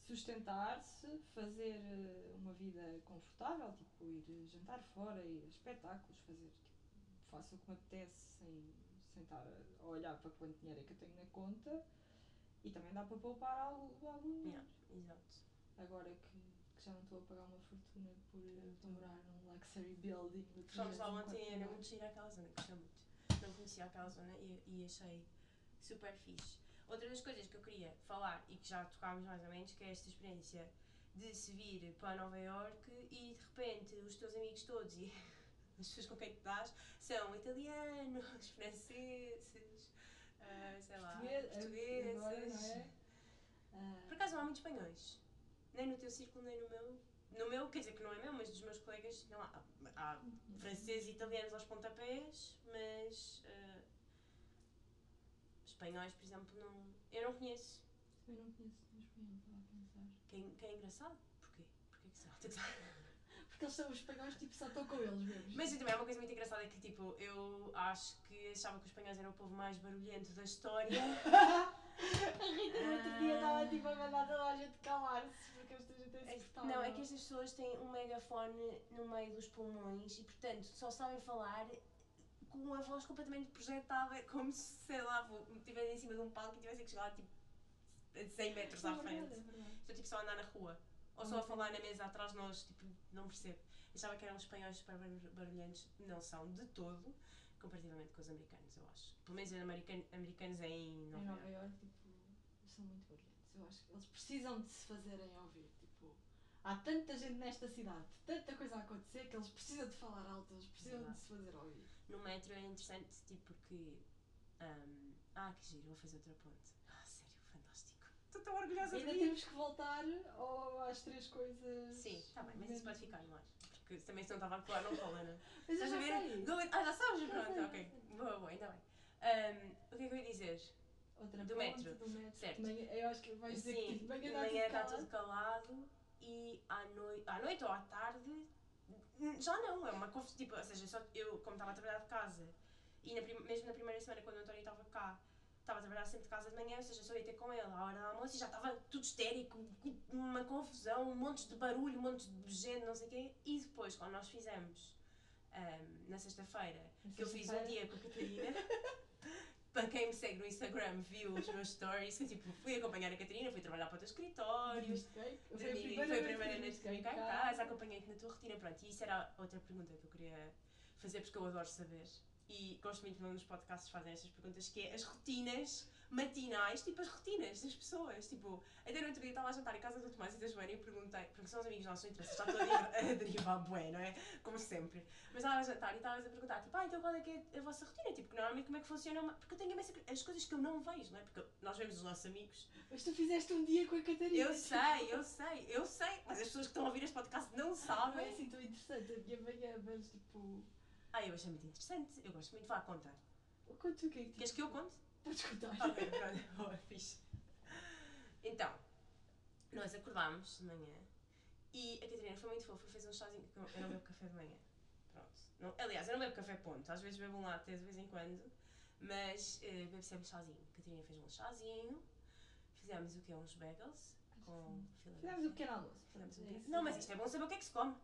sustentar-se, fazer eh, uma vida confortável, tipo, ir jantar fora, ir a espetáculos, fazer, tipo, faço o que me apetece sem, sem estar a olhar para quanto dinheiro é que eu tenho na conta e também dá para poupar algo, algum dinheiro. Yeah, exato. Agora que, que já não estou a pagar uma fortuna por eh, morar num luxury building. Fomos lá 304 ontem era muito gira aquela zona, gostei muito. Não conhecia aquela zona e, e achei super fixe. Outra das coisas que eu queria falar e que já tocámos mais ou menos, que é esta experiência de se vir para Nova York e de repente os teus amigos todos e as pessoas com quem te dás são italianos, franceses, ah, sei lá, portugueses. agora, é? Ah, Por acaso não há muitos espanhóis. Nem no teu círculo, nem no meu. No meu, quer dizer que não é meu, mas dos meus colegas não há. Há franceses e italianos aos pontapés, mas. ah, espanhóis, por exemplo, não. Eu não conheço. Também não conheço espanhol, estava a pensar. Que é, é engraçado. Porquê? Porquê que ser- Porque eles são os espanhóis, tipo, só estão com eles mesmo. Mas e também há uma coisa muito engraçada é que, tipo, eu acho que achava que os espanhóis eram o povo mais barulhento da história. A Rita no outro dia estava tipo a mandar toda a gente calar-se porque esta gente é É- insuportável. Não, é que estas pessoas têm um megafone no meio dos pulmões e, portanto, só sabem falar com a voz completamente projetada, como se, sei lá, estivessem em cima de um palco e tivessem que chegar tipo a 100 metros É à frente. é. Estou tipo só a andar na rua. Ou só a falar na mesa atrás de nós, tipo, não percebo. Achava que eram espanhóis super bar- barulhentos. Não são de todo, comparativamente com os americanos, eu acho. Pelo menos os american- americanos em Em Nova Nova Iorque. Tipo, são muito barulhentos. Eu acho que eles precisam de se fazerem ouvir. Tipo, há tanta gente nesta cidade, tanta coisa a acontecer que eles precisam de falar alto, eles precisam de Verdade. se fazer ouvir. No metro é interessante, tipo, porque. ahm, ah, que giro, vou fazer outra ponte. Ah, sério, fantástico. Estou tão orgulhosa de Ainda mim. temos que voltar ao- às três coisas. Sim, está bem, mas isso pode ficar no ar. Porque também se não estava a colar, não cola, não é? Mas já a ver? Ah, já sabes? Já Pronto, sei, ok. Boa, boa, ainda bem. Ahm, o que é que eu ia dizer? Outra Do ponte, metro. Do metro. Certo. De manhã- eu acho que vais dizer que Sim, tipo, de manhã de está manhã tudo está calado. tudo calado e à noite, à noite ou à tarde já não, é uma confusão. Tipo, ou seja, só eu, como estava a trabalhar de casa e na prim- mesmo na primeira semana, quando o António estava cá, estava a trabalhar sempre de casa de manhã, ou seja, só ia ter com ele à hora do almoço e já estava tudo histérico, uma confusão, um monte de barulho, um monte de gente, não sei o quê. E depois, quando nós fizemos ahm, na sexta-feira, que eu fiz um dia com a Catarina. Para quem me segue no Instagram viu os meus stories, que tipo, fui acompanhar a Catarina, fui trabalhar para o teu escritório? Foi a primeira foi a vez primeira que vez viste que vim cá em casa, acompanhei-te na tua rotina, pronto, e isso era outra pergunta que eu queria fazer porque eu adoro saber. E gosto muito quando nos podcasts fazem estas perguntas, que é as rotinas matinais, tipo as rotinas das pessoas. Tipo, até no outro dia estava a jantar em casa do Tomás e da Joana e perguntei, porque são os amigos nossos, interessa, já estou a derivar- bué, não é? Como sempre. Mas estava a jantar e estavas a perguntar, tipo, ah, então qual é que é a vossa rotina? Tipo, normalmente como é que funciona? uma- Porque eu tenho imensa- as coisas que eu não vejo, não é? Porque nós vemos os nossos amigos. Mas tu fizeste um dia com a Catarina. Eu sei, eu sei, eu sei, mas as pessoas que estão a ouvir este podcast não Não é sabem. assim tão interessante a minha manhã, mas tipo. Ah, eu achei muito interessante, eu gosto muito, vá, conta. Conta o que é que. Queres que eu conte? Podes contar. Ok, pronto, boa, fixe. Então, nós acordámos de manhã e a Catarina foi muito fofa, fez um chazinho, eu não bebo café de manhã. Pronto. Não, aliás, eu não bebo café ponto, às vezes bebo um latte de vez em quando, mas eh, bebo sempre chazinho. A Catarina fez um chazinho, fizemos o quê? Uns bagels com Fizemos o pequeno almoço. Fizemos um pequeno-. Não, mas isto é bom saber o que é que se come.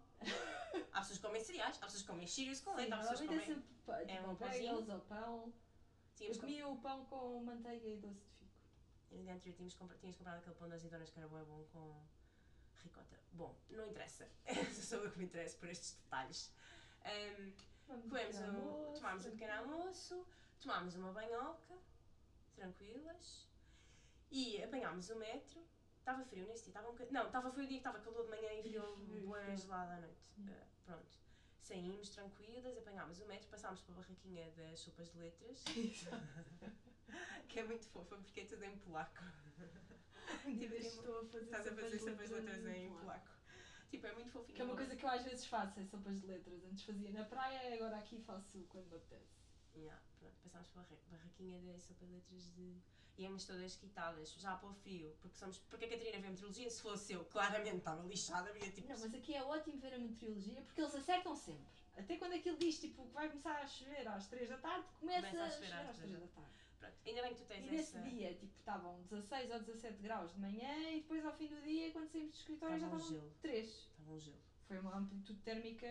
Há pessoas que comem cereais, há pessoas que comem Cheerios com leite, há pessoas que é comem... sempre é um bagels ou pão. Tínhamos Eu comia o pão com manteiga e doce de figo. E no dia anterior tínhamos, compra- tínhamos comprado aquele pão das azeitonas que era bué bom com ricota. Bom, não interessa. Sou eu que me interesso por estes detalhes. Vamos comemos um, almoço, tomámos um pequeno almoço, tomámos uma banhoca, tranquilas, e apanhámos o metro. Estava frio nesse dia, estava um bocadinho. Não, estava foi o dia que estava calor de manhã e frio frio. gelado à noite. Ah, pronto. Saímos tranquilas, apanhámos o metro, passámos pela barraquinha das sopas de letras, que é muito fofa porque é tudo em polaco. Tipo, destes estou a fazer Estás a fazer sopas de letras em polaco. polaco. Tipo, é muito fofinho. Que é uma coisa que eu às vezes faço, é sopas de letras. Antes fazia na praia, agora aqui faço quando me apetece. Yeah, pronto, passámos pela barra- barraquinha da sopa de letras de. Íamos todas quitadas, já para o frio, porque somos. Porque a Catarina vê meteorologia, se fosse eu, claramente estava lixada, ia tipo. Não, mas aqui é ótimo ver a meteorologia porque eles acertam sempre. Até quando aquilo diz tipo, que vai começar a chover às 3 da tarde, começa, Começa a a chover chover às às 3 três da tarde. Pronto, ainda bem que tu tens E nesse essa. dia, tipo, estavam 16 ou 17 graus de manhã e depois ao fim do dia, quando saímos do escritório, já Estava um estavam gelo. 3. Estava um gelo. Foi uma amplitude térmica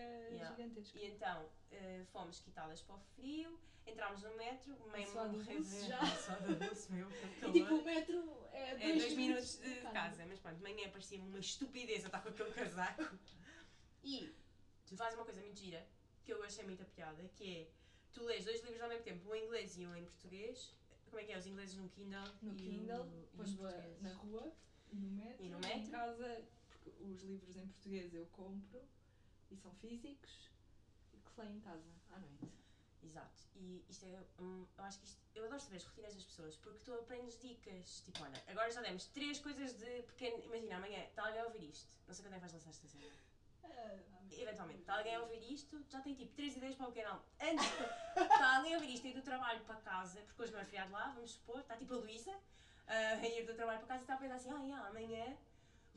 gigantesca. E então eh, fomos quitadas para o frio, entrámos no metro, meio suado morrer buço de- já. suado buço, meu, com E tipo, o metro é É 2 dois minutos de casa, mas pronto, de manhã parecia-me uma estupidez eu estar com aquele casaco. E tu fazes uma coisa muito gira, que eu achei muita piada, que é, tu lês dois livros ao mesmo tempo, um em inglês e um em português. Como é que é? Os ingleses no Kindle No e, Kindle, depois na rua e no metro. E no Em metro. casa, porque os livros em português eu compro e são físicos e que leio em casa à noite. Exato. E isto é, hum, eu acho que isto, eu adoro saber as rotinas das pessoas, porque tu aprendes dicas. Tipo, olha, agora já demos três coisas de pequeno. Imagina, amanhã está alguém a ouvir isto. Não sei quando é que vais lançar esta série. Eventualmente, está alguém a ouvir isto, já tem tipo três ideias para o canal. Antes, está alguém a ouvir isto e ir do trabalho para casa, porque hoje não é feriado lá, vamos supor, está tipo a Luísa ah, a ir do trabalho para casa e está a pensar assim: ah, yeah, amanhã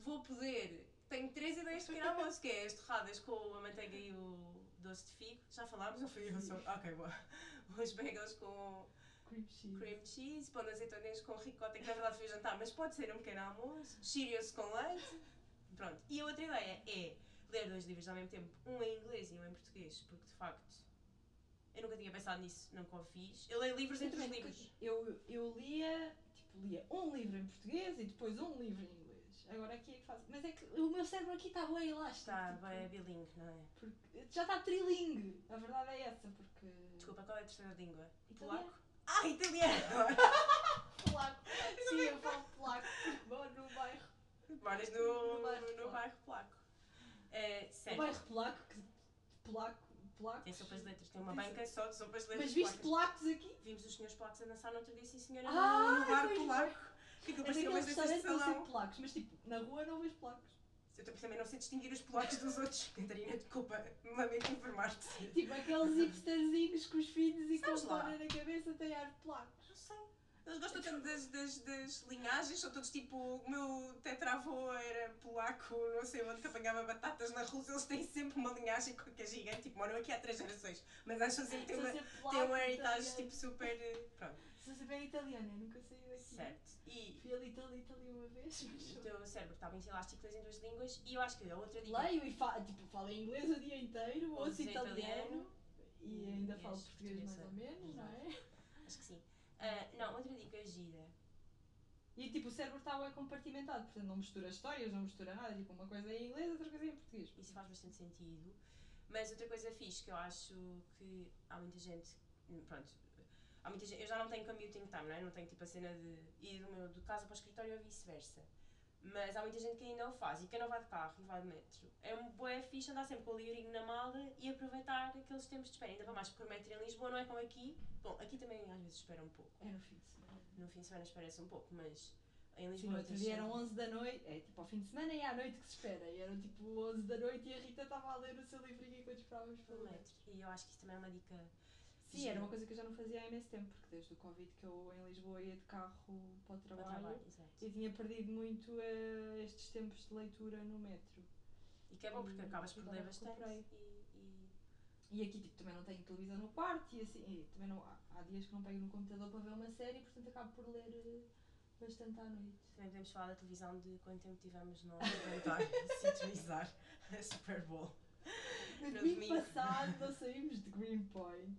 vou poder. Tenho três ideias de pequeno almoço, que é as torradas com a manteiga e o doce de figo. Já falámos, não fui eu só. Ok, boa. Os bagels com Cream cheese. cream cheese, pão de azeitonas com ricota, que na verdade foi jantar, mas pode ser um pequeno almoço, Cheerios com leite. Pronto. E a outra ideia é ler dois livros ao mesmo tempo, um em inglês e um em português, porque de facto eu nunca tinha pensado nisso, nunca o fiz. Eu leio livros Eu entre os livros. Eu, eu lia, tipo, lia um livro em português e depois um livro em inglês. Agora aqui é que faço. Mas é que o meu cérebro aqui está bem elástico. Está tipo, bem bilingue, não é? porque já está trilingue. A verdade é essa, porque. Desculpa, qual é a terceira língua? Italiano. Polaco? Ah, italiano! Polaco. Sim, eu falo polaco moro no bairro. Moras No no, bairro no polaco. bairro polaco. É, No sério. bairro polaco, que polaco, polacos. Tem sopas de letras, tem uma Tem banca só de sopas de letras Mas viste polacos aqui? Vimos os senhores polacos a dançar no outro dia, sim senhora, Ah, no, no bar polaco. Aquilo É daquele umas destas de salão. sei polacos, mas tipo, na rua não vejo polacos. Eu também não sei distinguir os polacos dos outros. Catarina, desculpa, lamento informar-te. Tipo, aqueles hipsterzinhos com os filhos e com a na cabeça têm ar de polacos. Não sei. Eles gostam tanto das, das, das linhagens, são todos tipo. O meu tetravô era polaco, não sei onde, que apanhava batatas na Rússia. Eles têm sempre uma linhagem que é gigante, tipo, moram aqui há três gerações. Mas acham sempre que Sou uma, tem uma heritage tipo super. eh, Pronto, Sou sempre italiana, nunca saí daqui. certo. E Fui ali, Itália, Itália uma vez, mas o teu cérebro está muito elástico, lês em duas línguas. E eu acho que a outra dica. leio e falo, tipo, falo inglês o dia inteiro, ouço Ouço italiano, italiano e ainda e falo és português mais ou menos, não é? Acho que sim. Ah, não, outra dica gira. E tipo, o cérebro está bem compartimentado, portanto não mistura histórias, não mistura nada, tipo, uma coisa é em inglês, outra coisa é em português. Isso faz bastante sentido. Mas outra coisa fixe que eu acho que há muita gente. Pronto. Há muita gente, eu já não tenho commuting time, não é? Não tenho tipo a cena de ir do meu, de casa para o escritório ou vice-versa. Mas há muita gente que ainda o faz e quem não vai de carro e vai de metro. É um boé fixe andar sempre com o livrinho na mala e aproveitar aqueles tempos de espera. Ainda para mais porque o metro em Lisboa não é como aqui. Bom, aqui também às vezes espera um pouco. É no fim de semana. No fim de semana espera-se um pouco, mas em Lisboa. dia eram sempre- 11 da noite, é tipo ao fim de semana e à noite que se espera. E eram tipo 11 da noite e a Rita estava a ler o seu livrinho enquanto esperávamos pelo metro. E eu acho que isso também é uma dica. Sim, era uma coisa que eu já não fazia há imenso tempo, porque desde o Covid que eu em Lisboa ia de carro para o para trabalho, trabalho, exato. e tinha perdido muito eh, estes tempos de leitura no metro. E que é bom porque E acabas por ler bastante e, e E aqui tipo, também não tenho televisão no quarto e assim, e também não, há, dias que não pego no computador para ver uma série, portanto acabo por ler eh, bastante à noite. também podemos falar da televisão de quanto tempo tivemos a tentar sintonizar a Super Bowl. No No domingo. passado nós saímos de Greenpoint,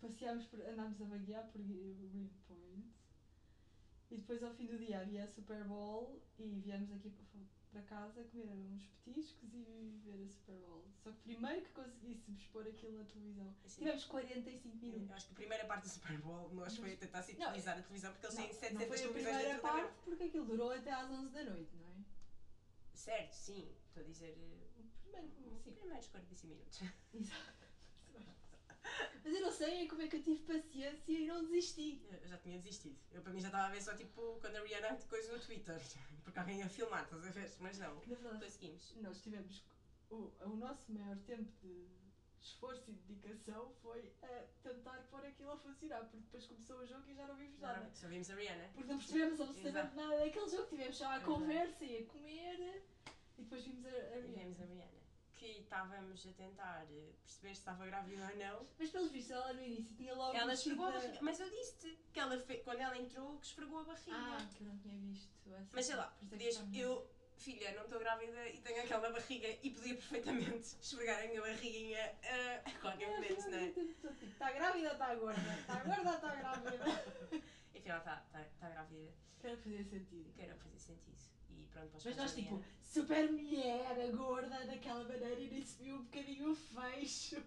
passeámos por, andámos a vaguear por Greenpoint e depois ao fim do dia havia a Super Bowl e viemos aqui para, casa comer uns petiscos e ver a Super Bowl. Só que primeiro que conseguíssemos pôr aquilo na televisão, Assim, tivemos 45 eu minutos. acho que a primeira parte do Super Bowl nós foi tentar sintonizar a televisão porque eles têm Não, 700 não foi a televisões primeira dentro da parte porque aquilo durou até às 11 da noite, não é? Certo, sim. Estou a dizer. eh, O primeiro, sim. Primeiros 45 minutos. Exato. Mas eu não sei como é que eu tive paciência e não desisti. Eu já tinha desistido. Eu para mim já estava a ver só tipo quando a Rihanna coisa no Twitter. Porque alguém ia filmar, estás a ver? Mas não. Conseguimos. nós tivemos. O, o nosso maior tempo de esforço e dedicação foi a tentar pôr aquilo a funcionar, porque depois começou o jogo e já não vimos nada. não- Só vimos a Rihanna. Porque não percebemos absolutamente nada daquele jogo, tivemos só a conversa e a comer e depois vimos a, a E Rihanna. vimos a Rihanna. Que estávamos a tentar eh, perceber se estava grávida ou não. Mas pelos vistos ela no início tinha logo Ela esfregou a barriga. Mas eu disse-te que ela fe... quando ela entrou que esfregou a barriga. Ah, que eu não tinha visto essa. Mas sei lá, é podias, eu, filha, não estou grávida e tenho aquela barriga e podia perfeitamente esfregar a minha barriguinha ah, a qualquer momento, não é? Está tá grávida ou está gorda? Está gorda ou está grávida? E afinal está tá, tá grávida, Quero fazer sentido. quero fazer sentido. E pronto, os Mas nós tipo. Super mulher, gorda, daquela maneira e nem se viu um bocadinho o fecho.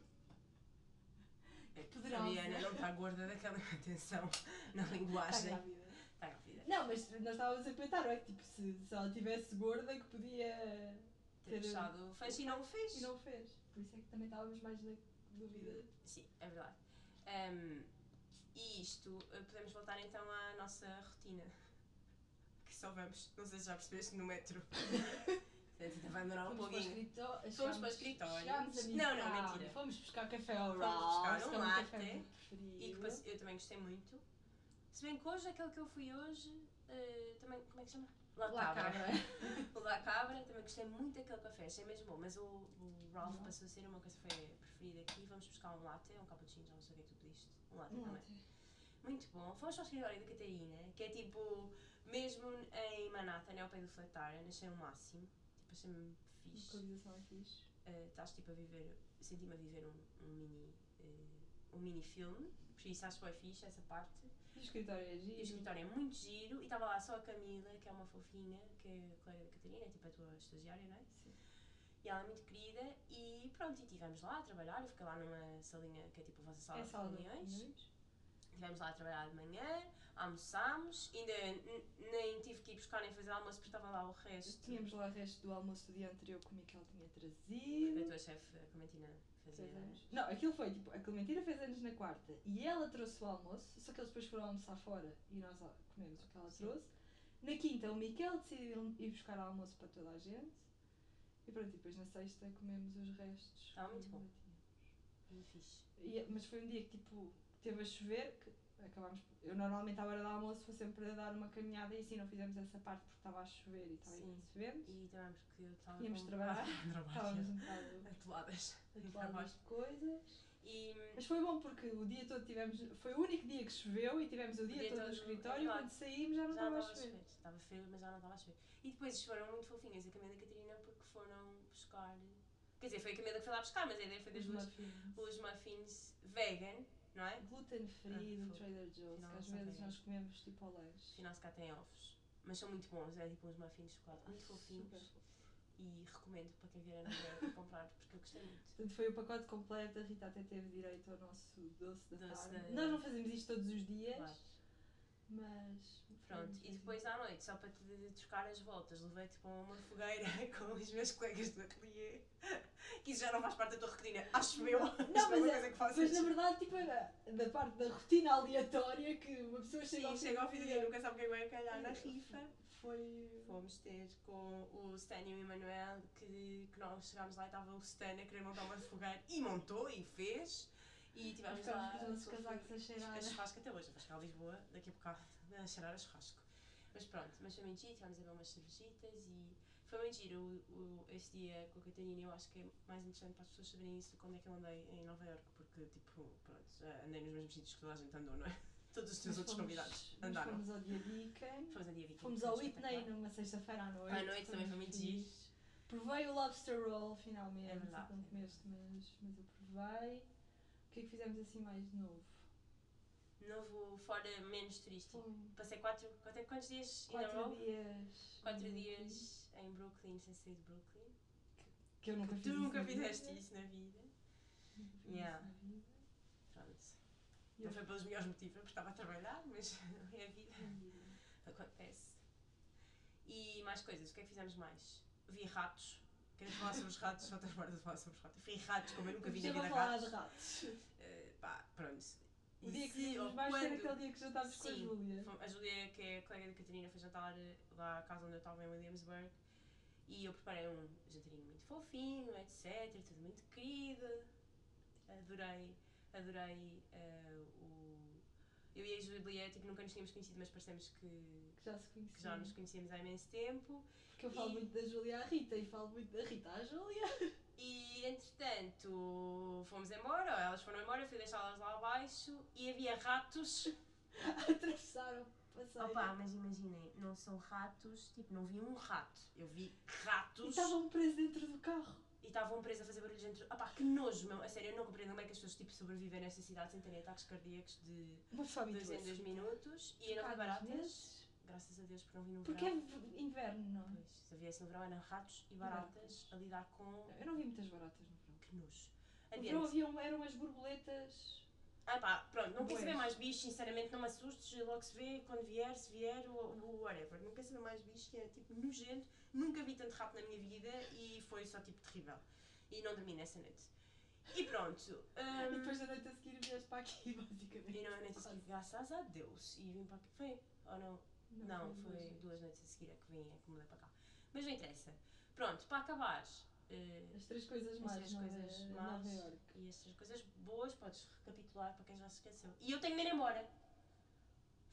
A poderosa. Rihanna não está gorda daquela atenção na Está linguagem. grávida. Está grávida. Não, mas nós estávamos a pensar, é? Que tipo, se, se ela tivesse gorda que podia Ter ter- fechado o fecho e não o fez. e não o fez. Por isso é que também estávamos mais na dúvida. Sim, é verdade. Ahm, e isto, podemos voltar então à nossa rotina. Que só vamos, não sei se já percebeste, no metro. Portanto, ainda vai demorar um Fomos para o pouquinho. escritório. Fomos para o escritório. Chegámos a Não, não, mentira. Fomos buscar café ao Fomos Ralph's, buscar um que é latte. E que passe- eu também gostei muito. Se bem que hoje, aquele que eu fui hoje, eh, também, como é que se chama? La La Cabra. Cabra. O La Cabra, também gostei muito daquele café, achei mesmo bom. Mas o, o Ralph Não. passou a ser o meu café preferido aqui. Vamos buscar um latte, um cappuccino, já não sei o que é que tu pediste. Um latte Um também. latte. Muito bom. Fomos para o escritório da Catarina, que é tipo, mesmo em Manhattan, é ao pé do Flatiron, achei o máximo. Tipo, achei-me fixe. Localização é fixe. Eh, Estás tipo a viver, senti-me a viver um, um mini, eh, um mini filme, por isso acho que foi fixe essa parte. E o escritório é E o giro. escritório é muito giro e estava lá só a Camila, que é uma fofinha, que é a colega da Catarina, é tipo a tua estagiária, não é? Sim. E ela é muito querida e pronto, e estivemos lá a trabalhar, eu fiquei lá numa salinha que é tipo a vossa sala É de reuniões. Estivemos lá a trabalhar de manhã, almoçámos, ainda nem tive que ir buscar nem fazer almoço porque estava lá o resto. Tínhamos lá o resto do almoço do dia anterior que o Miquel tinha A trazido. tua chefe, a Clementina, fazia. Fez anos. Não, aquilo foi tipo, a Clementina fez anos na quarta e ela trouxe o almoço, só que eles depois foram almoçar fora e nós ah, comemos o que ela Sim. trouxe. Na quinta, o Miquel decidiu ir buscar almoço para toda a gente. E pronto, e depois na sexta comemos os restos. Que muito bom. Muito fixe. E- mas foi um dia que tipo, teve a chover, que acabámos. Eu normalmente à hora do almoço vou sempre a dar uma caminhada e assim não fizemos essa parte porque estava a chover e estava imenso vento. E porque eu estava de trabalhar. Estávamos um bocado Atoladas. atoladas de coisas. E Mas foi bom porque o dia todo tivemos. Foi o único dia que choveu e tivemos o dia, dia todo no escritório. verdade. Quando saímos já não já estava a estava a chover. chover. Estava frio, mas já não estava a chover. E depois foram muito fofinhas a Camila e a Catarina porque foram buscar. Quer dizer, foi a Camila que foi lá buscar, mas a ideia foi das Os duas. muffins. Os muffins vegan, não é? Gluten free Ah, do. Trader Joe's, que às vezes nós comemos tipo ao lanche. Afinal, se cá tem ovos. Mas são muito bons, é tipo uns muffins de chocolate muito fofinhos. Super. E recomendo para quem vier a Nova comprar, porque eu gostei muito. Portanto, foi o pacote completo. A Rita até teve direito ao nosso doce da Doce tarde. da- Nós não fazemos isto todos os dias, Claro. mas. Pronto, e depois à noite, só para te trocar as voltas, levei-te para uma fogueira com os meus colegas do ateliê. Que isso já não faz parte da tua rotina, acho eu. Não, é mas, é, que fazes. mas na verdade, tipo, era da parte da rotina aleatória que uma pessoa chega ao Sim, fim chega ao fim do dia. dia, nunca sabe quem vai calhar na rifa. Foi. Fomos ter com o Stan e o Emanuel, que, que nós chegámos lá e estava o Stan a querer montar uma fogueira e montou e fez. E tivemos lá. os casacos a cheirar. a churrasco até hoje, vou chegar a Lisboa daqui a bocado a cheirar a churrasco. Mas pronto, mas foi muito giro, tivemos a beber umas cervejitas e foi muito giro o, o, esse dia com a Catarina. Eu acho que é mais interessante para as pessoas saberem isso quando é que eu andei em Nova Iorque, porque tipo, pronto, andei nos mesmos sítios que toda a gente andou, não é? Todos os teus Mas outros fomos- convidados andaram. Fomos ao dia Beacon. Fomos a dia 20. Fomos ao Whitney numa sexta-feira à noite. À noite também foi muito giro. Provei o lobster roll finalmente. É verdade. Não comeste, mas, mas eu provei. O que é que fizemos assim mais de novo? Novo, fora menos turístico. Passei quatro, quatro, quantos dias quatro dias. Quatro no dias em Brooklyn, sem sair de Brooklyn. Que eu nunca fiz Tu nunca fizeste vida. isso na vida. Yeah. isso na vida. Pronto. Não foi pelos melhores motivos, porque estava a trabalhar, mas é a vida. Acontece. E mais coisas, o que é que fizemos mais? Vi ratos. Queres falar sobre os ratos? Só estás fora de falar sobre os ratos. Vi ratos como eu nunca vi na vida falar ratos. de ratos. Eh, pá, pronto. O dia que Se ou mais quando- aquele dia que jantámos com a. Júlia. A Júlia, que é colega da Catarina, foi jantar eh, lá à casa onde eu estava em Williamsburg e eu preparei um jantarinho muito fofinho, etc. Tudo muito querido. Adorei, adorei o. Eu e a Júlia, tipo, nunca nos tínhamos conhecido, mas parecemos que, Que já que já nos conhecíamos há imenso tempo. Porque eu falo E- muito da Júlia à Rita e falo muito da Rita à Júlia. E entretanto fomos embora, ou elas foram embora, eu fui deixá-las lá abaixo e havia ratos. Atravessaram passeio. Opa, mas imaginem, não são ratos, tipo, não vi um rato, eu vi E ratos estavam presos dentro do carro. E estavam presos a fazer barulhos dentro. Opá, que nojo, meu, a sério, eu não compreendo como é que as pessoas tipo, sobrevivem nesta cidade sem terem ataques cardíacos de Uma pessoa 2 em 2 minutos e não vi baratas, graças a Deus, porque não vi no Porque é verão. inverno, não é? Pois, se havia assim no verão eram ratos e baratas a lidar com. Eu não vi muitas baratas no verão. Que nojo. No verão haviam, eram umas borboletas. Ah pá, pronto, não quer saber mais bichos, sinceramente não me assustes, logo se vê quando vier, se vier, o, o whatever. Não quer saber mais bichos, que é tipo nojento, nunca vi tanto rato na minha vida e foi só tipo terrível. E não dormi nessa noite. E pronto. E hum, depois da noite a seguir vieste para aqui, basicamente. e não, nem sei graças a Deus. E vim para aqui. Foi? Ou não? Não, foi duas noites a seguir é que vim, é que mudei para cá. Mas não interessa. Pronto, para acabar. Eh, As três coisas as mais, três Nova, coisas Nova más e as três coisas boas podes recapitular para quem já se esqueceu. E eu tenho de ir embora.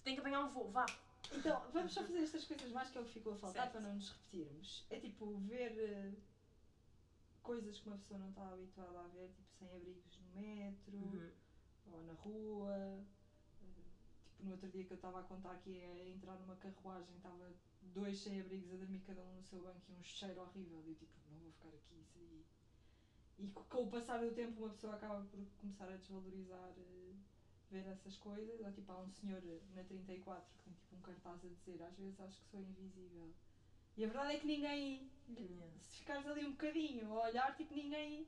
Tenho que apanhar um voo, vá. Então, vamos só fazer estas coisas mais que é o que ficou a faltar Certo. para não nos repetirmos. É tipo ver eh, coisas que uma pessoa não está habituada a ver, tipo sem abrigos no metro Uhum. ou na rua. Eh, Tipo, no outro dia que eu estava a contar que ia entrar numa carruagem, estava dois sem abrigos a dormir cada um no seu banco e um cheiro horrível. E eu tipo, não vou ficar aqui, isso aí. E co- com o passar do tempo uma pessoa acaba por começar a desvalorizar eh, ver essas coisas. Ou tipo, há um senhor eh, na 34 que tem tipo um cartaz a dizer, às vezes acho que sou invisível. E a verdade é que ninguém, Yeah. se ficares ali um bocadinho a olhar, tipo, ninguém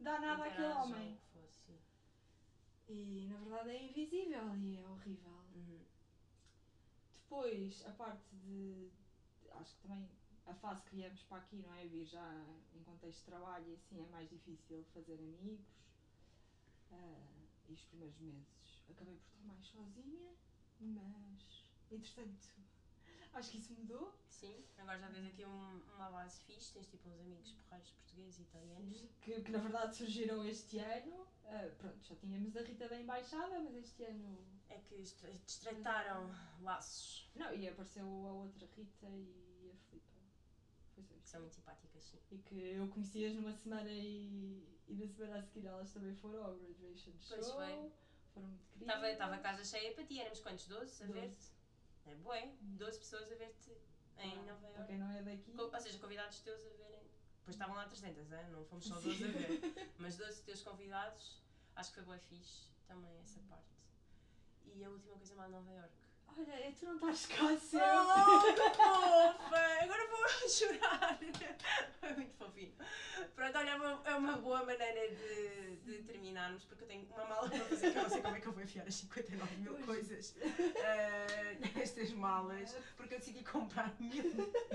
dá nada àquele homem. fosse. E na verdade é invisível e é horrível. Uhum. Depois, a parte de. Acho que também a fase que viemos para aqui, não é? Vir já em contexto de trabalho e assim é mais difícil fazer amigos. Ah, e os primeiros meses acabei por estar mais sozinha, mas entretanto acho que isso mudou. Sim, agora já tens aqui um- uma base fixe, tens tipo uns amigos porreiros portugueses e italianos. Que, que na verdade surgiram este ano. Ah, pronto, já tínhamos a Rita da Embaixada, mas este ano. É que estre- estreitaram laços, Não, e apareceu a outra Rita e a Filipa. Foi só que isto. são muito simpáticas, sim. E que eu conheci-as numa semana e, e na semana a seguir elas também foram ao Graduation Show. Pois foi. Foram muito queridas. Estava a casa cheia para ti, éramos quantos? 12 a ver-te? É bué, 12 pessoas a ver-te em Ah, Nova Para Iorque. quem não é daqui. Ou seja, convidados teus a verem. Depois estavam lá 300, hein? não fomos só 12 a ver. Mas 12 teus convidados, acho que foi bué fixe também essa parte. E a última coisa mal de Nova Iorque. Olha, é tu não estás cá sempre. Oh, que fofa! Agora vou chorar. Foi muito fofinho. Pronto, olha, é uma, é uma boa maneira de, de terminarmos, porque eu tenho uma mala para fazer que eu não sei como é que eu vou enfiar as 59 mil coisas eh, nestas malas, porque eu decidi comprar mil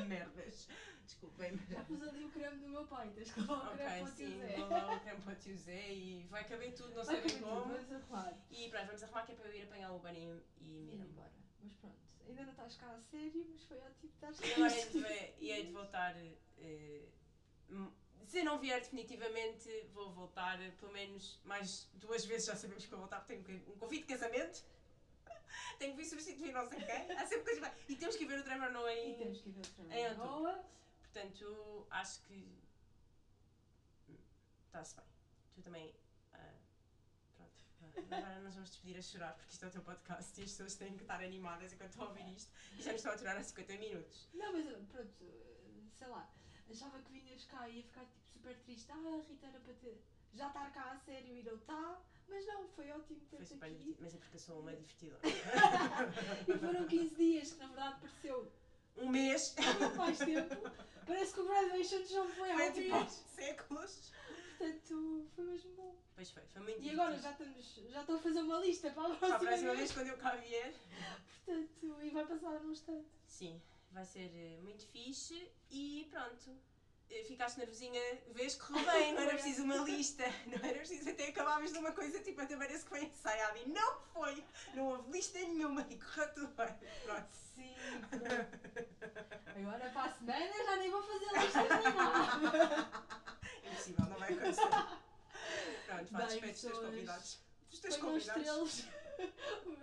merdas. Desculpem-me. Já pus ali o creme do meu pai, tens que levar o creme Ok, para o sim, vou lá o creme para o tio Zé e vai caber tudo, não sei bem tudo, como. Vamos arrumar. E pronto, vamos arrumar que é para eu ir apanhar o Uber e, e me ir embora. Mas pronto, ainda não estás cá a sério, mas foi ótimo estar E agora hei e hei de voltar. eh, hum, se não vier definitivamente, vou voltar pelo menos mais duas vezes. Já sabemos que vou voltar, porque tenho um convite de casamento. tenho que vir substituir não sei quem. Há sempre coisas. mais. E temos que ver o Trevor Noah E em. temos que ver o Em outubro. Boa. Portanto, acho que. Está-se bem. Tu também. Agora nós vamos despedir a chorar porque isto é o teu podcast e as pessoas têm que estar animadas enquanto estão a ouvir isto e já nos estão a aturar há 50 minutos. Não, mas pronto, sei lá, achava que vinhas cá e ia ficar tipo super triste. Ah, Rita era para ter. Já estar cá a sério e não está. Mas não, foi ótimo ter-te aqui. divertido, mas é porque eu sou uma divertida. E foram 15 dias, que na verdade pareceu Um mês! muito mais tempo. Parece que o graduation já foi há um tipo séculos! Portanto, foi mesmo bom. Pois foi, foi muito E agora já estamos, já estou a fazer uma lista para a próxima, Para a próxima vez. vez, quando eu cá vier. Portanto, e vai passar num instante. Sim, vai ser eh, muito fixe e pronto. eh, ficaste nervosinha, vês que correu bem, não era preciso uma lista, não era preciso até acabarmos de uma coisa tipo até parece que foi ensaiado e não foi, não houve lista nenhuma e correu tudo bem. Pronto. Sim, pronto. Agora para a semana já nem vou fazer listas nem nada. Impossível, não vai acontecer. Pronto, Bem, despede dos teus convidados. Dos teus convidados.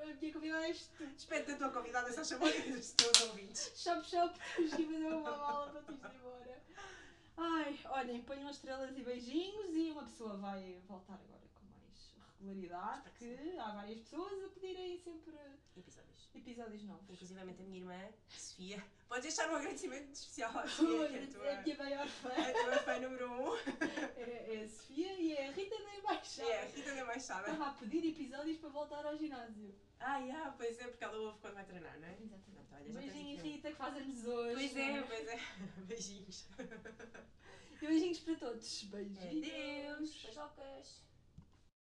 A minha convidada és tu. Despede da tua convidada, só chamou dos teus ouvintes. Shop, shop, que fazer uma mala para te ir embora. Ai, olhem, ponham estrelas e beijinhos e uma pessoa vai voltar agora regularidade, que porque há várias pessoas a pedirem sempre Episódios. episódios novos. Inclusivamente a minha irmã, Sofia. Podes deixar um agradecimento especial à Sofia, que é a tua, É a minha maior fã. a tua fã número 1. Um. É, é a Sofia e é a Rita da Embaixada. É, a Rita da Machada. Estava a pedir episódios para voltar ao ginásio. Ah, yeah, pois é, porque ela ouve quando vai treinar, não é? Exatamente. Olha, já Beijinho, Rita, que faz anos hoje. Pois é, pois é. Beijinhos. E beijinhos para todos. Beijinhos. Adeus. Beijocas.